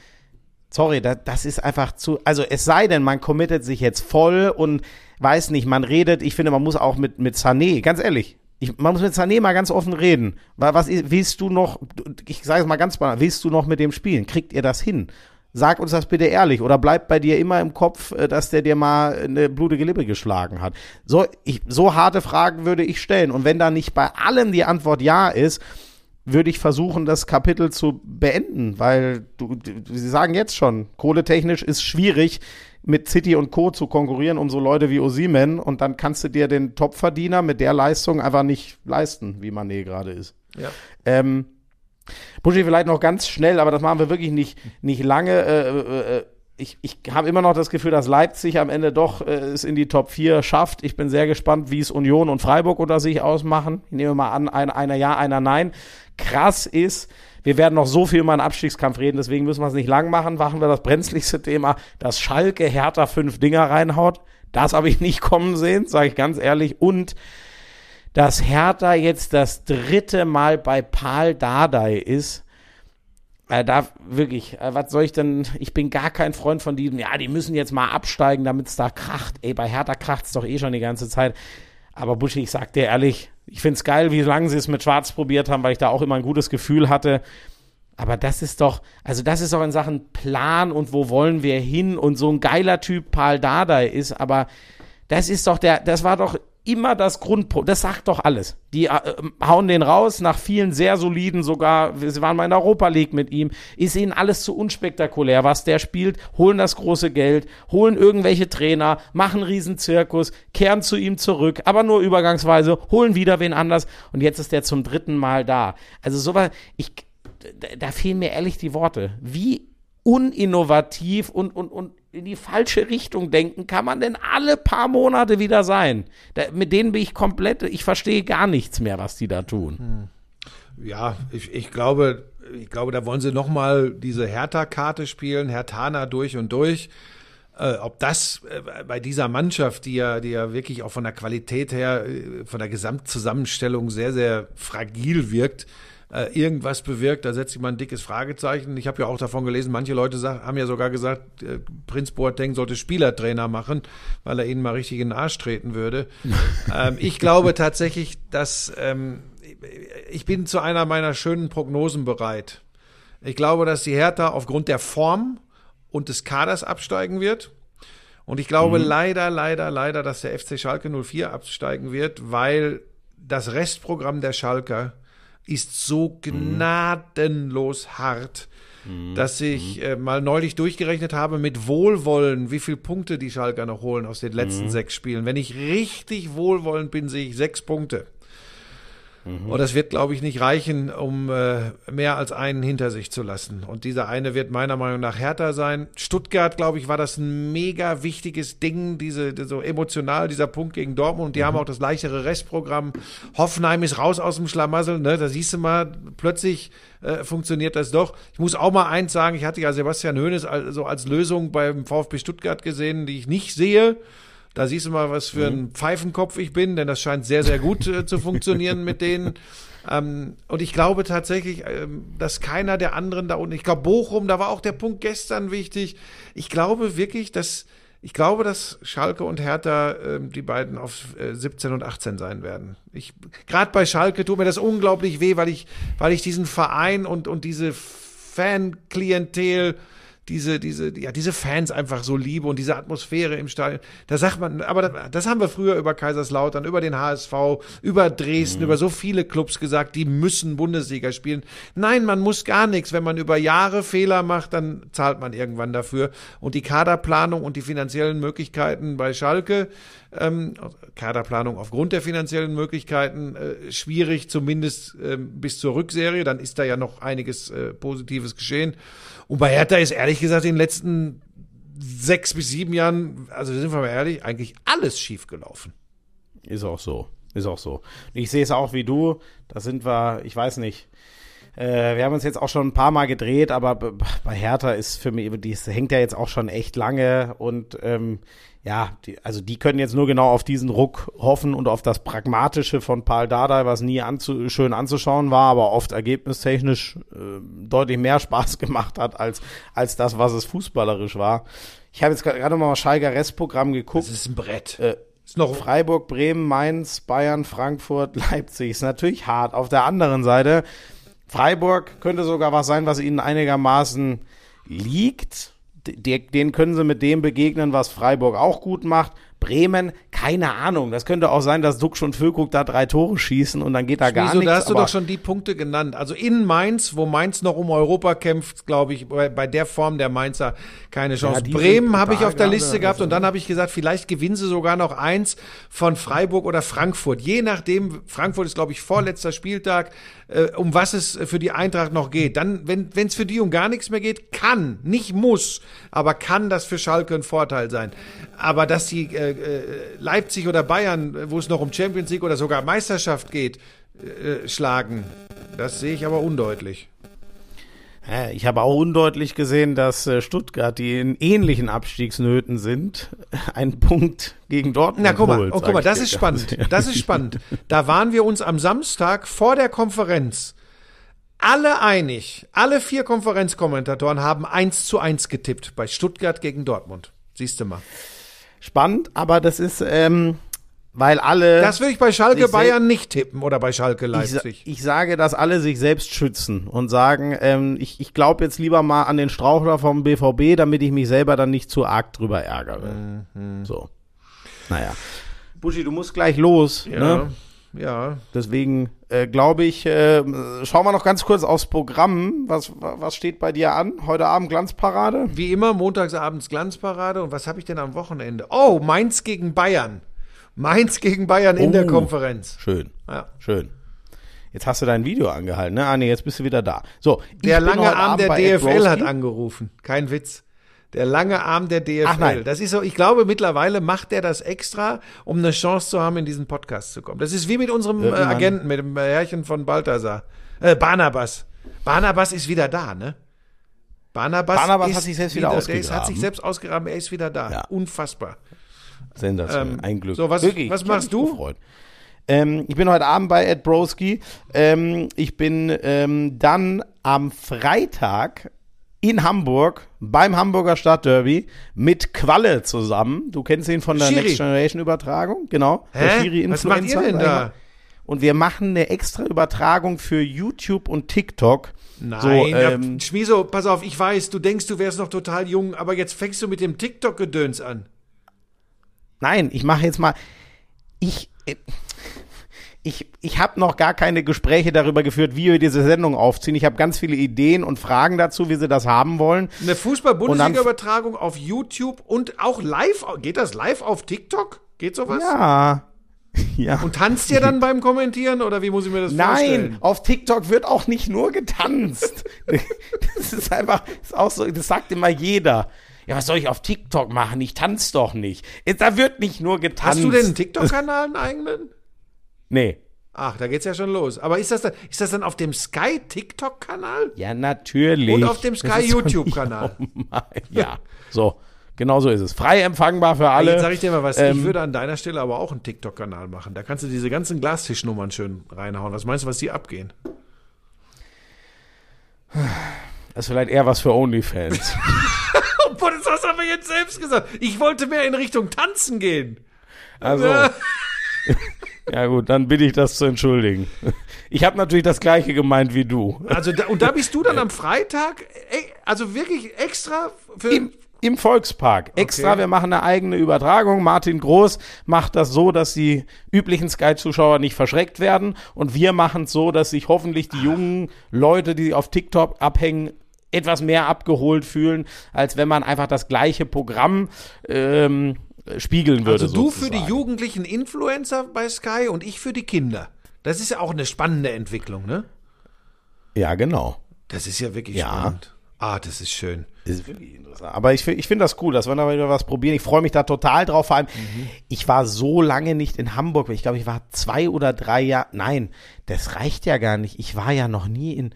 Sorry, das, das ist einfach zu. Also es sei denn, man committet sich jetzt voll und weiß nicht, man redet. Ich finde, man muss auch mit mit Sané, ganz ehrlich, ich, man muss mit Sané mal ganz offen reden. Was willst du noch? Ich sage es mal ganz banal. Willst du noch mit dem spielen? Kriegt ihr das hin? Sag uns das bitte ehrlich oder bleibt bei dir immer im Kopf, äh, dass der dir mal eine blutige Lippe geschlagen hat. So, ich, so harte Fragen würde ich stellen. Und wenn da nicht bei allem die Antwort ja ist, würde ich versuchen, das Kapitel zu beenden, weil du, sie sagen jetzt schon, kohletechnisch ist schwierig, mit City und Co. zu konkurrieren um so Leute wie Osimen und dann kannst du dir den Topverdiener mit der Leistung einfach nicht leisten, wie Mané gerade ist. Ja. Ähm, Buschi, vielleicht noch ganz schnell, aber das machen wir wirklich nicht, nicht lange. Äh, äh, äh ich, ich habe immer noch das Gefühl, dass Leipzig am Ende doch äh, es in die Top 4 schafft. Ich bin sehr gespannt, wie es Union und Freiburg unter sich ausmachen. Ich nehme mal an, ein, einer ja, einer nein. Krass ist, wir werden noch so viel über einen Abstiegskampf reden, deswegen müssen wir es nicht lang machen. Machen wir das brenzligste Thema, dass Schalke Hertha fünf Dinger reinhaut. Das habe ich nicht kommen sehen, sage ich ganz ehrlich. Und dass Hertha jetzt das dritte Mal bei Paul Dardai ist. Äh, da wirklich, äh, was soll ich denn? Ich bin gar kein Freund von diesem, ja, die müssen jetzt mal absteigen, damit es da kracht. Ey, bei Hertha kracht es doch eh schon die ganze Zeit. Aber Buschi, ich sag dir ehrlich, ich find's geil, wie lange sie es mit Schwarz probiert haben, weil ich da auch immer ein gutes Gefühl hatte. Aber das ist doch, also das ist doch in Sachen Plan und wo wollen wir hin und so ein geiler Typ Paul Dardai ist, aber das ist doch der, das war doch immer das Grundpro, das sagt doch alles. Die äh, hauen den raus, nach vielen sehr soliden sogar, sie waren mal in der Europa League mit ihm, ist ihnen alles zu unspektakulär, was der spielt, holen das große Geld, holen irgendwelche Trainer, machen Riesenzirkus, kehren zu ihm zurück, aber nur übergangsweise, holen wieder wen anders und jetzt ist der zum dritten Mal da. Also sowas, ich, da fehlen mir ehrlich die Worte. Wie uninnovativ und, und, und in die falsche Richtung denken kann man denn alle paar Monate wieder sein? Da, mit denen bin ich komplett, ich verstehe gar nichts mehr, was die da tun. Ja, ich, ich glaube, ich glaube, da wollen sie nochmal diese Hertha-Karte spielen, Hertana durch und durch. Äh, ob das äh, bei dieser Mannschaft, die ja, die ja wirklich auch von der Qualität her, äh, von der Gesamtzusammenstellung sehr, sehr fragil wirkt, äh, irgendwas bewirkt, da setze ich mal ein dickes Fragezeichen. Ich habe ja auch davon gelesen, manche Leute sag, haben ja sogar gesagt, äh, Prinz Boateng sollte Spielertrainer machen, weil er ihnen mal richtig in den Arsch treten würde. ähm, ich glaube tatsächlich, dass ähm, ich bin zu einer meiner schönen Prognosen bereit. Ich glaube, dass die Hertha aufgrund der Form und des Kaders absteigen wird. Und ich glaube leider, leider, leider, dass der FC Schalke 04 absteigen wird, weil das Restprogramm der Schalker ist so gnadenlos hart, dass ich äh, mal neulich durchgerechnet habe mit Wohlwollen, wie viele Punkte die Schalker noch holen aus den letzten sechs Spielen. Wenn ich richtig wohlwollend bin, sehe ich sechs Punkte. Und das wird, glaube ich, nicht reichen, um äh, mehr als einen hinter sich zu lassen. Und dieser eine wird meiner Meinung nach härter sein. Stuttgart, glaube ich, war das ein mega wichtiges Ding, diese so emotional dieser Punkt gegen Dortmund. Und die haben auch das leichere Restprogramm. Hoffenheim ist raus aus dem Schlamassel. Ne? Da siehst du mal, plötzlich äh, funktioniert das doch. Ich muss auch mal eins sagen, ich hatte ja Sebastian Hoeneß also als Lösung beim VfB Stuttgart gesehen, die ich nicht sehe. Da siehst du mal, was für ein Pfeifenkopf ich bin, denn das scheint sehr, sehr gut äh, zu funktionieren mit denen. Ähm, und ich glaube tatsächlich, ähm, dass keiner der anderen da unten, ich glaube Bochum, da war auch der Punkt gestern wichtig. Ich glaube wirklich, dass ich glaube, dass Schalke und Hertha ähm, die beiden auf äh, 17 und 18 sein werden. Ich gerade bei Schalke tut mir das unglaublich weh, weil ich weil ich diesen Verein und und diese Fanklientel diese, diese, ja, diese Fans einfach so liebe und diese Atmosphäre im Stadion. Da sagt man, aber das, das haben wir früher über Kaiserslautern, über den HSV, über Dresden, über so viele Clubs gesagt, die müssen Bundesliga spielen. Nein, man muss gar nichts. Wenn man über Jahre Fehler macht, dann zahlt man irgendwann dafür. Und die Kaderplanung und die finanziellen Möglichkeiten bei Schalke, ähm, Kaderplanung aufgrund der finanziellen Möglichkeiten äh, schwierig, zumindest ähm, bis zur Rückserie. Dann ist da ja noch einiges äh, Positives geschehen. Und bei Hertha ist ehrlich gesagt in den letzten sechs bis sieben Jahren, also sind wir mal ehrlich, eigentlich alles schief gelaufen. Ist auch so. Ist auch so. Ich sehe es auch wie du. Da sind wir, ich weiß nicht. Äh, wir haben uns jetzt auch schon ein paar Mal gedreht, aber bei Hertha ist für mich, das hängt ja jetzt auch schon echt lange und ähm, ja, die, also die können jetzt nur genau auf diesen Ruck hoffen und auf das Pragmatische von Paul Dardai, was nie anzu, schön anzuschauen war, aber oft ergebnistechnisch äh, deutlich mehr Spaß gemacht hat als, als das, was es fußballerisch war. Ich habe jetzt gerade mal Schalker Restprogramm geguckt. Das ist ein Brett. Äh, ist noch Freiburg, Bremen, Mainz, Bayern, Frankfurt, Leipzig. Ist natürlich hart. Auf der anderen Seite, Freiburg könnte sogar was sein, was ihnen einigermaßen liegt. De- Den können sie mit dem begegnen, was Freiburg auch gut macht. Bremen, keine Ahnung. Das könnte auch sein, dass Duxch und Füllkrug da drei Tore schießen und dann geht da gar Wieso, nichts. da hast du doch schon die Punkte genannt. Also in Mainz, wo Mainz noch um Europa kämpft, glaube ich, bei, bei der Form der Mainzer keine Chance. die Bremen habe ich auf der Liste gehabt und dann habe ich gesagt, vielleicht gewinnen sie sogar noch eins von Freiburg oder Frankfurt. Je nachdem, Frankfurt ist, glaube ich, vorletzter Spieltag, äh, um was es für die Eintracht noch geht. Dann, wenn es für die um gar nichts mehr geht, kann, nicht muss, aber kann das für Schalke ein Vorteil sein. Aber dass die äh, äh, Leipzig oder Bayern, wo es noch um Champions League oder sogar Meisterschaft geht, äh, schlagen, das sehe ich aber undeutlich. Ich habe auch undeutlich gesehen, dass äh, Stuttgart, die in ähnlichen Abstiegsnöten sind, einen Punkt gegen Dortmund Na, guck mal, holt, oh, guck mal, das ist spannend. Das ist spannend. Da waren wir uns am Samstag vor der Konferenz alle einig. Alle vier Konferenzkommentatoren haben eins zu eins getippt bei Stuttgart gegen Dortmund. Siehst du mal. Spannend, aber das ist, ähm, weil alle. Das würde ich bei Schalke Bayern nicht tippen oder bei Schalke ich, Leipzig. ich sage, dass alle sich selbst schützen und sagen, ähm, ich, ich glaube jetzt lieber mal an den Strauchler vom BVB, damit ich mich selber dann nicht zu arg drüber ärgere. Mhm. So. Naja. Buschi, du musst gleich los. ja, Ne? ja. Deswegen äh, glaube ich, äh, schauen wir noch ganz kurz aufs Programm. Was, was steht bei dir an? Heute Abend Glanzparade? Wie immer, montagsabends Glanzparade. Und was habe ich denn am Wochenende? Oh, Mainz gegen Bayern. Mainz gegen Bayern in der Oh. Konferenz. Schön, Ja. schön. Jetzt hast du dein Video angehalten, ne? Ah, nee, jetzt bist du wieder da. So, Der lange Arm der DFL hat angerufen. Kein Witz. Der lange Arm der DFL. Ach nein. Das ist so, ich glaube, mittlerweile macht er das extra, um eine Chance zu haben, in diesen Podcast zu kommen. Das ist wie mit unserem äh. Agenten, mit dem Herrchen von Balthasar. Äh, Barnabas. Barnabas ist wieder da, ne? Barnabas, Barnabas hat sich selbst wieder Der ist, hat ausgegraben. sich selbst ausgegraben, er ist wieder da. Ja. Unfassbar. Sensationell, Ähm, ein Glück. so, was- Wirklich, was machst du? gefreut. Ähm, ich bin heute Abend bei Ed Broski. Ähm, ich bin ähm, dann am Freitag in Hamburg beim Hamburger Stadtderby mit Qualle zusammen. Du kennst ihn von der Schiri. Next Generation Übertragung, genau. Der Hä? Schiri Was macht ihr denn da? Und wir machen eine extra Übertragung für YouTube und TikTok. Nein, so, ähm, Schmieso, pass auf, ich weiß, du denkst, du wärst noch total jung, aber jetzt fängst du mit dem TikTok-Gedöns an. Nein, ich mache jetzt mal. Ich. äh, Ich, ich habe noch gar keine Gespräche darüber geführt, wie wir diese Sendung aufziehen. Ich habe ganz viele Ideen und Fragen dazu, wie sie das haben wollen. Eine Fußball-Bundesliga-Übertragung auf YouTube und auch live. Geht das live auf TikTok? Geht sowas? Ja. Ja. Und tanzt ihr dann beim Kommentieren oder wie muss ich mir das Nein, vorstellen? auf TikTok wird auch nicht nur getanzt. Das ist einfach, ist auch so, das sagt immer jeder. Ja, was soll ich auf TikTok machen? Ich tanze doch nicht. Da wird nicht nur getanzt. Hast du denn einen TikTok-Kanal, einen eigenen? Nee. Ach, da geht's ja schon los. Aber ist das dann, ist das dann auf dem Sky TikTok-Kanal? Ja, natürlich. Und auf dem Sky YouTube-Kanal. Ja, so. Genau so ist es. Frei empfangbar für alle. Jetzt sag ich dir mal was, Ähm, ich würde an deiner Stelle aber auch einen TikTok-Kanal machen. Da kannst du diese ganzen Glastischnummern schön reinhauen. Was meinst du, was die abgehen? Das ist vielleicht eher was für OnlyFans. Boah, das hast du aber jetzt selbst gesagt. Ich wollte mehr in Richtung Tanzen gehen. Also, ja gut, dann bitte ich das zu entschuldigen. Ich habe natürlich das gleiche gemeint wie du. Also da, und da bist du dann am Freitag, ey, also wirklich extra für Im, im Volkspark. Extra, Okay. wir machen eine eigene Übertragung. Martin Groß macht das so, dass die üblichen Sky-Zuschauer nicht verschreckt werden. Und wir machen es so, dass sich hoffentlich die jungen Leute, die auf TikTok abhängen, etwas mehr abgeholt fühlen, als wenn man einfach das gleiche Programm ähm, spiegeln würde. Also du für die sozusagen. jugendlichen Influencer bei Sky und ich für die Kinder. Das ist ja auch eine spannende Entwicklung, ne? Ja, genau. Das ist ja wirklich Ja. spannend. Ah, das ist schön. Das ist wirklich interessant. Aber ich, ich finde das cool, dass wir da wieder was probieren. Ich freue mich da total drauf. Vor allem, ich war so lange nicht in Hamburg. Ich glaube, ich war zwei oder drei Jahre. Nein, das reicht ja gar nicht. Ich war ja noch nie in.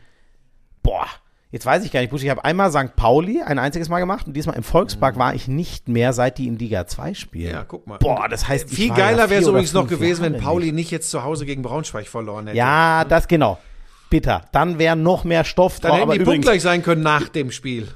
Boah, jetzt weiß ich gar nicht. Busch, Ich habe einmal St. Pauli ein einziges Mal gemacht und diesmal im Volkspark war ich nicht mehr, seit die in Liga 2 spielen. Ja, guck mal. Boah, das heißt, ich Viel ja geiler wäre es übrigens noch gewesen, wenn Pauli nicht. jetzt zu Hause gegen Braunschweig verloren hätte. Ja, das genau. Bitter. Dann wäre noch mehr Stoff Dann drauf. hätten Aber die punktgleich sein können nach dem Spiel.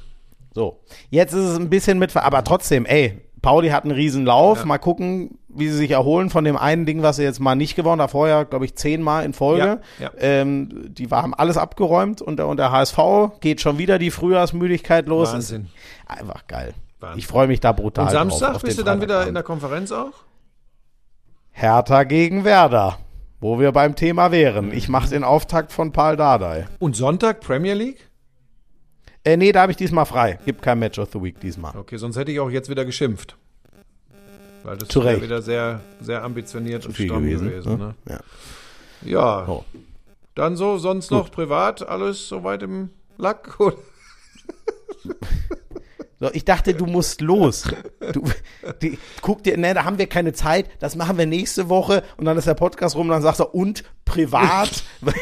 So, jetzt ist es ein bisschen mit, aber trotzdem, ey, Pauli hat einen riesen Lauf. Mal gucken, wie sie sich erholen von dem einen Ding, was sie jetzt mal nicht gewonnen haben. Vorher, glaube ich, zehnmal in Folge. Ja, ja. Ähm, die haben alles abgeräumt und der, und der HSV geht schon wieder die Frühjahrsmüdigkeit los. Wahnsinn. Ist einfach geil. Ich freue mich da brutal Und drauf, Samstag auf bist du dann wieder in der Konferenz auch? Hertha gegen Werder, wo wir beim Thema wären. Ich mache den Auftakt von Paul Dardai. Und Sonntag Premier League? Äh, nee, da habe ich diesmal frei. Gibt kein Match of the Week diesmal. Okay, sonst hätte ich auch jetzt wieder geschimpft. Weil das Zu wäre Recht. wieder sehr, sehr ambitioniert und stramm gewesen. gewesen. ne? Ja. Ja, So. dann so, sonst noch privat alles soweit im Lack? Oder? So, ich dachte, du musst los. Du, die, guck dir, ne, da haben wir keine Zeit, das machen wir nächste Woche und dann ist der Podcast rum und dann sagt er, und privat.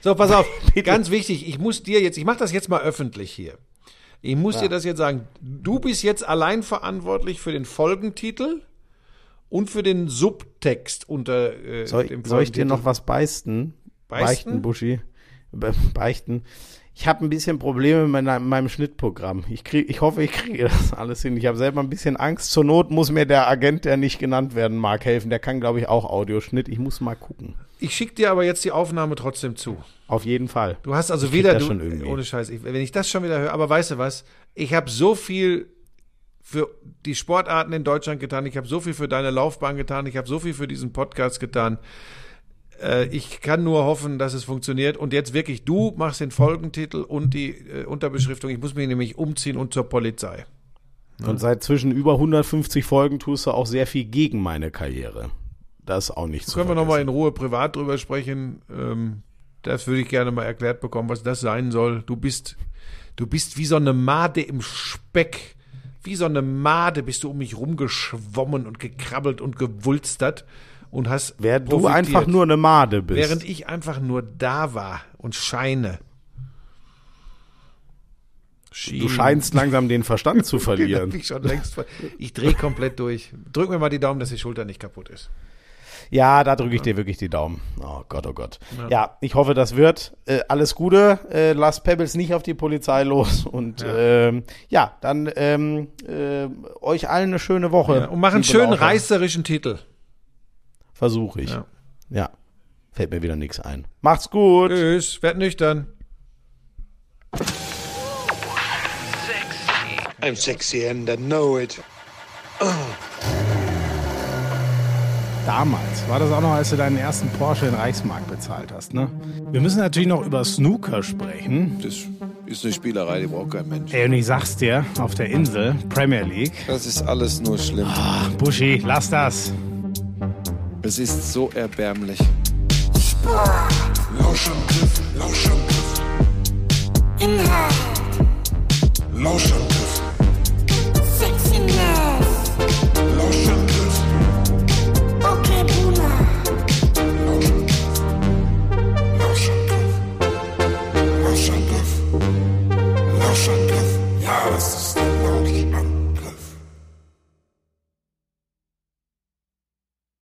So, pass auf, ganz wichtig, ich muss dir jetzt, ich mache das jetzt mal öffentlich hier. Ich muss dir das jetzt sagen, du bist jetzt allein verantwortlich für den Folgentitel und für den Subtext unter äh, soll, dem soll ich dir noch was beichten? Beichten? Beichten, Buschi. Be beichten. Ich habe ein bisschen Probleme mit meiner, mit meinem Schnittprogramm. Ich, krieg, ich hoffe, ich kriege das alles hin. Ich habe selber ein bisschen Angst. Zur Not muss mir der Agent, der nicht genannt werden mag, helfen. Der kann, glaube ich, auch Audioschnitt. Ich muss mal gucken. Ich schicke dir aber jetzt die Aufnahme trotzdem zu. Auf jeden Fall. Du hast also Ich das du, ohne Scheiß, ich, wenn ich das schon wieder höre, aber weißt du was, ich habe so viel für die Sportarten in Deutschland getan, ich habe so viel für deine Laufbahn getan, ich habe so viel für diesen Podcast getan. Äh, ich kann nur hoffen, dass es funktioniert. Und jetzt wirklich, du machst den Folgentitel und die äh, Unterbeschriftung. Ich muss mich nämlich umziehen und zur Polizei. Und seit zwischen über 150 Folgen tust du auch sehr viel gegen meine Karriere. Das ist auch nicht zu Können wir nochmal in vergessen. Ruhe privat drüber sprechen? Ähm, das würde ich gerne mal erklärt bekommen, was das sein soll. Du bist, du bist wie so eine Made im Speck. Wie so eine Made bist du um mich rumgeschwommen und gekrabbelt und gewulstert und hast Während du einfach nur eine Made bist. während ich einfach nur da war und scheine. du scheinst langsam den Verstand zu verlieren. ich schon längst ver- Ich drehe komplett durch. Drück mir mal die Daumen, dass die Schulter nicht kaputt ist. Ja, da drücke ich dir wirklich die Daumen. Oh Gott, oh Gott. Ja, ich hoffe, das wird. Äh, alles Gute. Äh, lass Pebbles nicht auf die Polizei los. Und ja, ähm, ja dann ähm, äh, euch allen eine schöne Woche. Ja, und mach einen schönen reißerischen Titel. Versuche ich. Ja. Ja. Fällt mir wieder nichts ein. Macht's gut. Tschüss, werd nüchtern. I'm sexy and I know it. Damals war das auch noch, als du deinen ersten Porsche in Reichsmark bezahlt hast, ne? Wir müssen natürlich noch über Snooker sprechen. Das ist eine Spielerei, die braucht kein Mensch. Ey, und ich sag's dir, auf der Insel, Premier League. Das ist alles nur schlimm. Buschi, lass das. Es ist so erbärmlich. Lauschangriff, Lauschangriff, Inhalt, Lauschangriff, Sexiness, Lauschangriff,